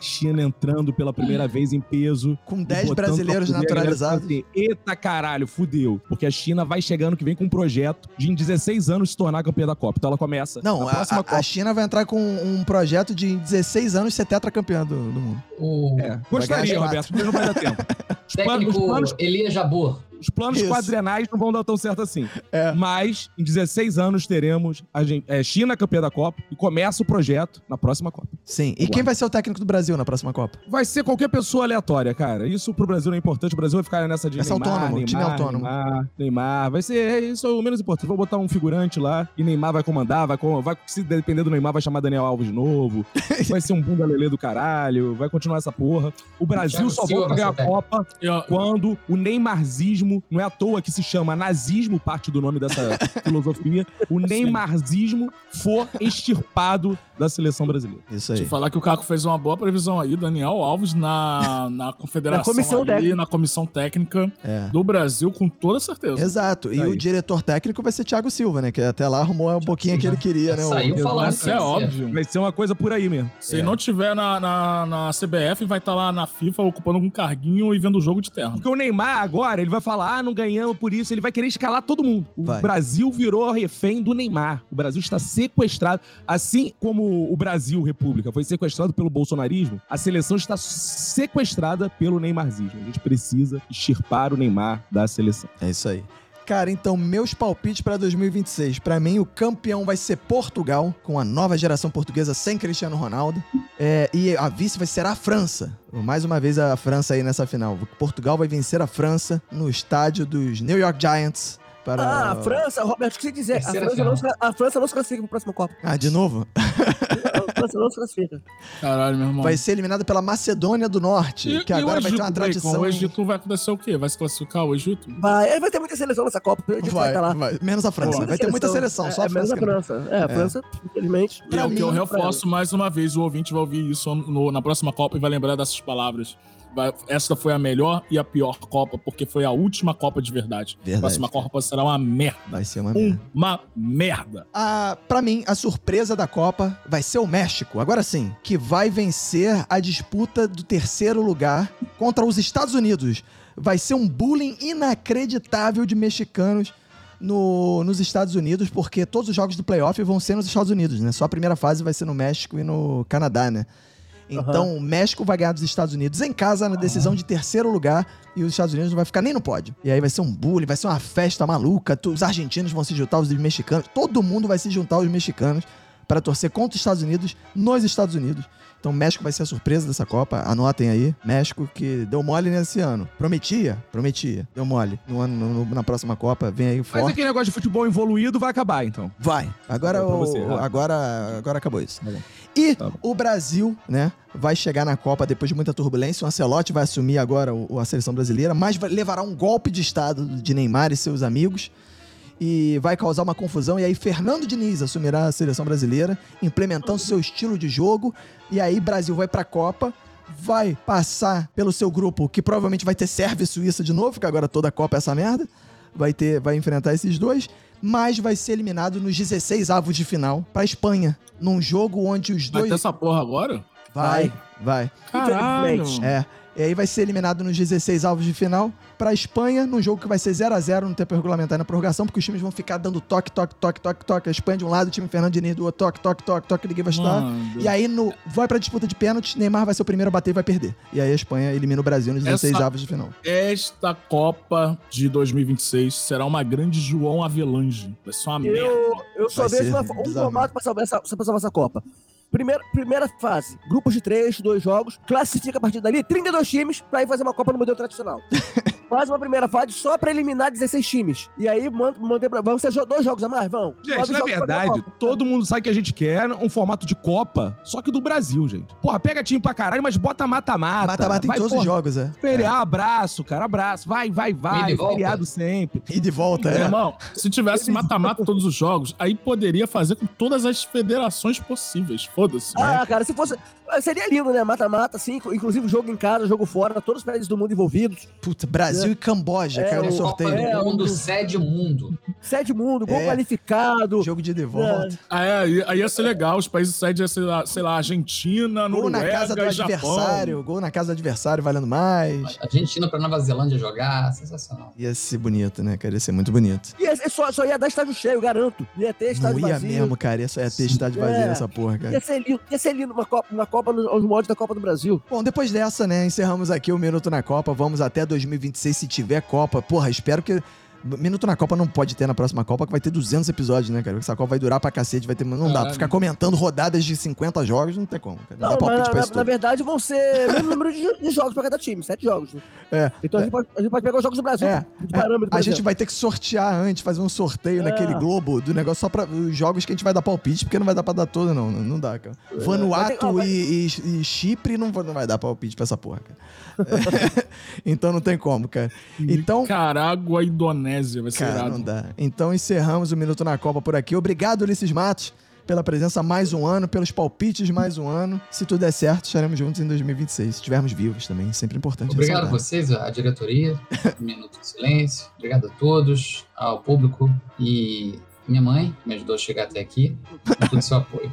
China entrando pela primeira vez em peso. Com e 10 botando brasileiros naturalizados. francesa. Eita caralho, fudeu. Porque a China vai chegando que vem com um projeto de em 16 anos se tornar campeã da Copa. Então ela começa. Não, na a, próxima a- Copa. a China vai entrar com um projeto de em 16 anos ser tetracampeã do, do mundo. O É, gostaria, Roberto, mas não vai dar tempo. Os técnico planos, Elias Jabor. Os planos Isso. quadrenais não vão dar tão certo assim. É. Mas em 16 anos teremos a gen- é, China campeã da Copa e começa o projeto na próxima Copa. Sim. E quem vai ser o técnico do Brasil na próxima Copa? Vai ser qualquer pessoa aleatória, cara. Isso pro Brasil não é importante. O Brasil vai ficar nessa de Vai ser Neymar, autônomo, Neymar, time autônomo. Neymar, Neymar. Vai ser é, isso é o menos importante. Vou botar um figurante lá e Neymar vai comandar, vai, com- vai se depender do Neymar vai chamar Daniel Alves de novo. vai ser um bunda lelê do caralho, vai continuar essa porra. O Brasil só volta a ganhar a Copa Eu- quando o Neymarzismo, não é à toa que se chama nazismo, parte do nome dessa filosofia, o Neymarzismo for extirpado da seleção brasileira. Isso aí. falar que o Caco fez uma boa previsão aí, Daniel Alves na, na confederação Na comissão ali, técnica. na comissão técnica É. do Brasil, com toda certeza. Exato. E Aí. o diretor técnico vai ser Thiago Silva, né? Que até lá arrumou a boquinha que ele queria, né? O- Saiu falando. Isso é óbvio. Vai ser uma coisa por aí mesmo. Se É. não tiver na, na, na CBF, vai estar lá na FIFA ocupando algum carguinho e vendo o jogo de terno. Porque o Neymar agora, ele vai falar, ah, não ganhamos por isso, ele vai querer escalar todo mundo. O Vai. Brasil virou refém do Neymar. O Brasil está sequestrado. Assim como o Brasil, República, foi sequestrado pelo bolsonarismo, a seleção está sequestrada pelo neymarzismo. A gente precisa extirpar o Neymar da seleção. É isso aí. Cara, então, meus palpites pra 2026. Pra mim, o campeão vai ser Portugal, com a nova geração portuguesa sem Cristiano Ronaldo. É, e a vice vai ser a França. Mais uma vez a França aí nessa final. Portugal vai vencer a França no estádio dos New York Giants. Para... Ah, a França, Roberto, o que você dizer? A França, não a França não se classifica pra próxima Copa. Ah, de novo? A França não se classifica. Caralho, meu irmão. Vai ser eliminada pela Macedônia do Norte, E- que e agora vai ter uma tradição. Bacon? O Egito vai acontecer o quê? Vai se classificar o Egito? Vai, vai ter muita seleção nessa Copa. A gente vai Vai, estar lá. vai. Menos a França. Boa. Vai ter muita seleção, só é, a é menos França. a. França. É, a França, infelizmente. E é o que eu reforço mais uma vez. O ouvinte vai ouvir isso no- na próxima Copa e vai lembrar dessas palavras. Essa foi a melhor e a pior Copa, porque foi a última Copa de verdade. Verdade. A próxima Copa será uma merda. Vai ser uma merda. Uma merda. Ah, pra mim, a surpresa da Copa vai ser o México, agora sim, que vai vencer a disputa do terceiro lugar contra os Estados Unidos. Vai ser um bullying inacreditável de mexicanos no- nos Estados Unidos, porque todos os jogos do playoff vão ser nos Estados Unidos, né? Só a primeira fase vai ser no México e no Canadá, né? Então, o México vai ganhar dos Estados Unidos em casa na decisão de terceiro lugar e os Estados Unidos não vai ficar nem no pódio. E aí vai ser um bullying, vai ser uma festa maluca. Os argentinos vão se juntar aos mexicanos, todo mundo vai se juntar aos mexicanos para torcer contra os Estados Unidos nos Estados Unidos. Então, o México vai ser a surpresa dessa Copa. Anotem aí. México que deu mole nesse ano. Prometia? Prometia. Deu mole. No ano, no- na próxima Copa, vem aí Mas forte. aquele negócio de futebol evoluído vai acabar, então. Vai. Agora, o- você, agora, agora acabou isso. Tá. E Tá o Brasil, né, vai chegar na Copa depois de muita turbulência. O Ancelotti vai assumir agora o- a seleção brasileira, mas vai- levará um golpe de estado de Neymar e seus amigos. E vai causar uma confusão. E aí, Fernando Diniz assumirá a seleção brasileira, implementando seu estilo de jogo. E aí, Brasil vai pra Copa. Vai passar pelo seu grupo, que provavelmente vai ter Sérvia e Suíça de novo, porque agora toda a Copa é essa merda vai ter vai enfrentar esses dois, mas vai ser eliminado nos 16 avos de final pra Espanha, num jogo onde os Vai dois ter essa porra agora? vai, vai. Caralho. Infelizmente. É. E aí vai ser eliminado nos 16 avos de final pra Espanha, num jogo que vai ser 0 a 0 no tempo regulamentar e na prorrogação, porque os times vão ficar dando toque, toque, toque, toque, toque. A Espanha de um lado, o time Fernando Diniz do outro, toque, toque, toque, toque, ninguém vai chutar. E aí no, vai pra disputa de pênaltis, Neymar vai ser o primeiro a bater e vai perder. E aí a Espanha elimina o Brasil nos 16 Essa- avos de final. Esta Copa de 2026 será uma grande João Avelange. Vai ser uma merda. Eu, eu só Vai vejo uma, um formato pra salvar, essa, pra salvar essa Copa. Primeira, primeira fase, grupos de três, dois jogos, classifica a partir dali 32 times pra ir fazer uma Copa no modelo tradicional. faz uma primeira fase só pra eliminar 16 times. E aí man- manter pra. Vão ser dois jogos a mais? Vão. Gente, na verdade, todo mundo sabe que a gente quer um formato de Copa, só que do Brasil, gente. Porra, pega time pra caralho, mas bota mata-mata. Mata-mata em todos os jogos, é. Feriado, abraço, cara, abraço. Vai, vai, vai. E. Feriado sempre. E de volta, Meu é. irmão, se tivesse mata-mata todos os jogos, aí poderia fazer com todas as federações possíveis. Foda-se. Ah, cara, se fosse. Seria lindo, né? Mata-mata, assim, inclu- inclusive jogo em casa, jogo fora, todos os países do mundo envolvidos. Puta, Brasil e Camboja É, caiu no o- sorteio. Copa É, do Mundo, um- sede mundo. Sede mundo, gol É. qualificado. Jogo de ida e volta. Ah, é, aí- aí ia ser legal. Os países sede ia ser, lá, sei lá, Argentina, Gol na Noruega casa do e Japão. adversário, gol na casa do adversário valendo mais. Argentina pra Nova Zelândia jogar, sensacional. Ia ser bonito, né, cara? Ia ser muito bonito. E é- é só, só ia dar estádio cheio, garanto. Ia ter estádio Não ia vazio. mesmo, cara. Ia só ia ter estádio vazio É. nessa porra, cara. Ia ser lindo, ia ser lindo uma Copa, uma Copa nos, moldes da Copa do Brasil. Bom, depois dessa, né, encerramos aqui o Minuto na Copa. Vamos até 2026 se tiver Copa. Porra, espero que. Minuto na Copa não pode ter na próxima Copa, que vai ter 200 episódios, né, cara? Essa Copa vai durar pra cacete, vai ter. Não dá pra Caralho. ficar comentando rodadas de 50 jogos, não tem como, cara. Não, Não, dá palpite na, pra na- isso na verdade vão ser o mesmo número de, de jogos pra cada time, sete jogos. né? É. Então A, gente pode, a gente pode pegar os jogos do Brasil É, de parâmetro. A gente vai ter que sortear antes, fazer um sorteio É. naquele globo do negócio só pra os jogos que a gente vai dar palpite, porque não vai dar pra dar todo, não. Não, não dá, cara. Vanuatu É. Vai ter- ó, vai- e, e- e Chipre não, vai- não vai dar palpite pra essa porra, cara. então não tem como, cara. Então. Nicarágua e Indonésia vai ser Cara, irado. não dá. Então encerramos o Minuto na Copa por aqui. Obrigado, Ulisses Matos, pela presença mais um ano, pelos palpites mais um ano. Se tudo der certo, estaremos juntos em 2026. Se estivermos vivos também, sempre importante Obrigado a ressaltar. vocês, a diretoria, Minuto de Silêncio. Obrigado a todos, ao público e minha mãe, que me ajudou a chegar até aqui, com todo o seu apoio.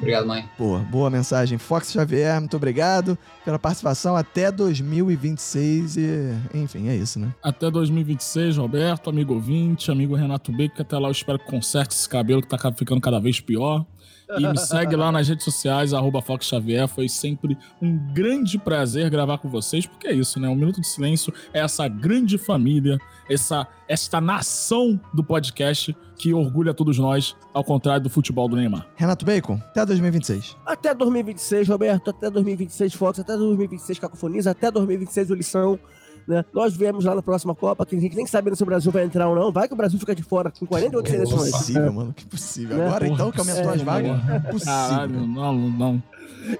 Obrigado, mãe. Boa, boa mensagem. Fox Xavier, muito obrigado pela participação até 2026 e, enfim, é isso, né? Até 2026, Roberto, amigo ouvinte, amigo Renato Beco, que até lá eu espero que conserte esse cabelo que tá ca- ficando cada vez pior. E me segue lá nas redes sociais, arroba Fox Xavier. Foi sempre um grande prazer gravar com vocês, porque é isso, né? Um Minuto de Silêncio é essa grande família, essa, esta nação do podcast que orgulha todos nós, ao contrário do futebol do Neymar. Renato Bacon, até 2026. Até 2026, Roberto, até 2026, Fox, até 2026, Cacofonias, até 2026, o Lição. Né? Nós viemos lá na próxima Copa, que a gente nem sabe se o Brasil vai entrar ou não. Vai que o Brasil fica de fora com 48 Que seleções. possível, mano. Que possível. Né? Agora Porra, então que aumentou é, as vagas, porra. é possível. Caralho, não, não.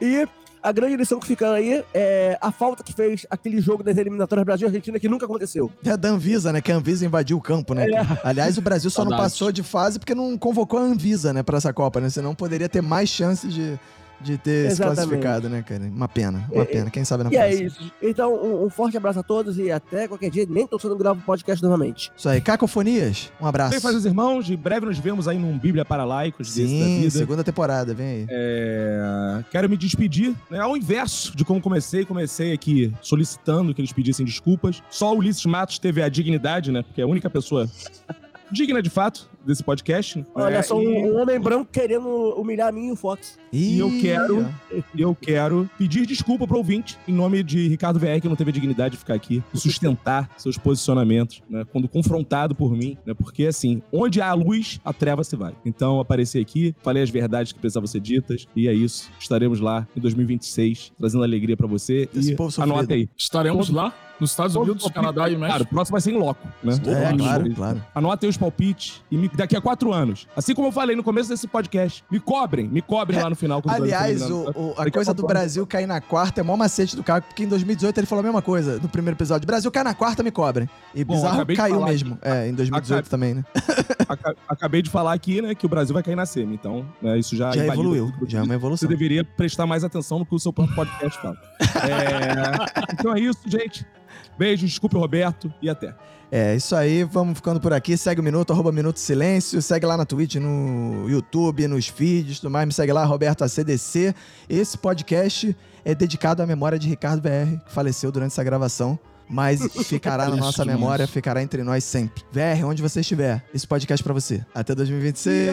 E a grande lição que fica aí é a falta que fez aquele jogo das eliminatórias Brasil e Argentina que nunca aconteceu. É da Anvisa, né? Que a Anvisa invadiu o campo, né? Aliás, o Brasil só não passou de fase porque não convocou a Anvisa, né, pra essa Copa, né? Senão poderia ter mais chances de, de ter se Exatamente. classificado, né, cara? Uma pena, uma É, pena. Quem sabe na E é próxima. isso. Então, um, um forte abraço a todos e até qualquer dia. Nem tô sendo gravar o podcast novamente. Isso aí. Cacofonias, um abraço. Bem, faz os irmãos, de breve nos vemos aí num Bíblia para laicos desse da Sim, vida. segunda temporada, vem aí. É, quero me despedir, né, ao inverso de como comecei. Comecei aqui solicitando que eles pedissem desculpas. Só o Ulisses Matos teve a dignidade, né? Porque é a única pessoa digna de fato desse podcast. Olha É, só, um, e- um homem branco querendo humilhar a mim e o Fox. E eu quero- E eu quero pedir desculpa pro ouvinte, em nome de Ricardo VR, que não teve a dignidade de ficar aqui e sustentar seus posicionamentos, né? Quando confrontado por mim, né? Porque, assim, onde há luz, a treva se vai. Então, eu apareci aqui, falei as verdades que precisavam ser ditas, e é isso. Estaremos lá em 2026, trazendo alegria pra você. Esse e povo sofrido. anota aí. Estaremos Todo- lá, nos Estados Unidos, Canadá e Claro, México. o próximo vai ser em loco, né? É, claro, claro. Anotem os palpites e me- daqui a quatro anos, assim como eu falei no começo desse podcast, me cobrem, me cobrem lá no final. o Aliás, tá? o- o- a Daqui coisa do quatro anos. Brasil cair na quarta é mó macete do Caco, porque em 2018 ele falou a mesma coisa no primeiro episódio. Brasil cai na quarta, me cobrem. E Bom, bizarro caiu mesmo. É, em 2018 Acabe- também, né? Aca- Acabei de falar aqui, né, que o Brasil vai cair na semi, então né, isso já, Já evoluiu, já é uma Você evolução. deveria prestar mais atenção no que o seu próprio podcast fala. É, então é isso, gente. Beijo, desculpe, Roberto, e até. É, isso aí, vamos ficando por aqui. Segue o Minuto, arroba Minuto Silêncio. Segue lá na Twitch, no YouTube, nos feeds, tudo mais. Me segue lá, Roberto ACDC. Esse podcast é dedicado à memória de Ricardo VR, que faleceu durante essa gravação. Mas ficará na nossa memória, ficará entre nós sempre. VR, onde você estiver, esse podcast é pra você. Até 2026.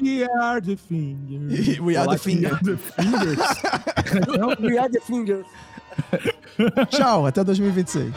We are the fingers. We are the finger. We are the fingers. Tchau, até 2026.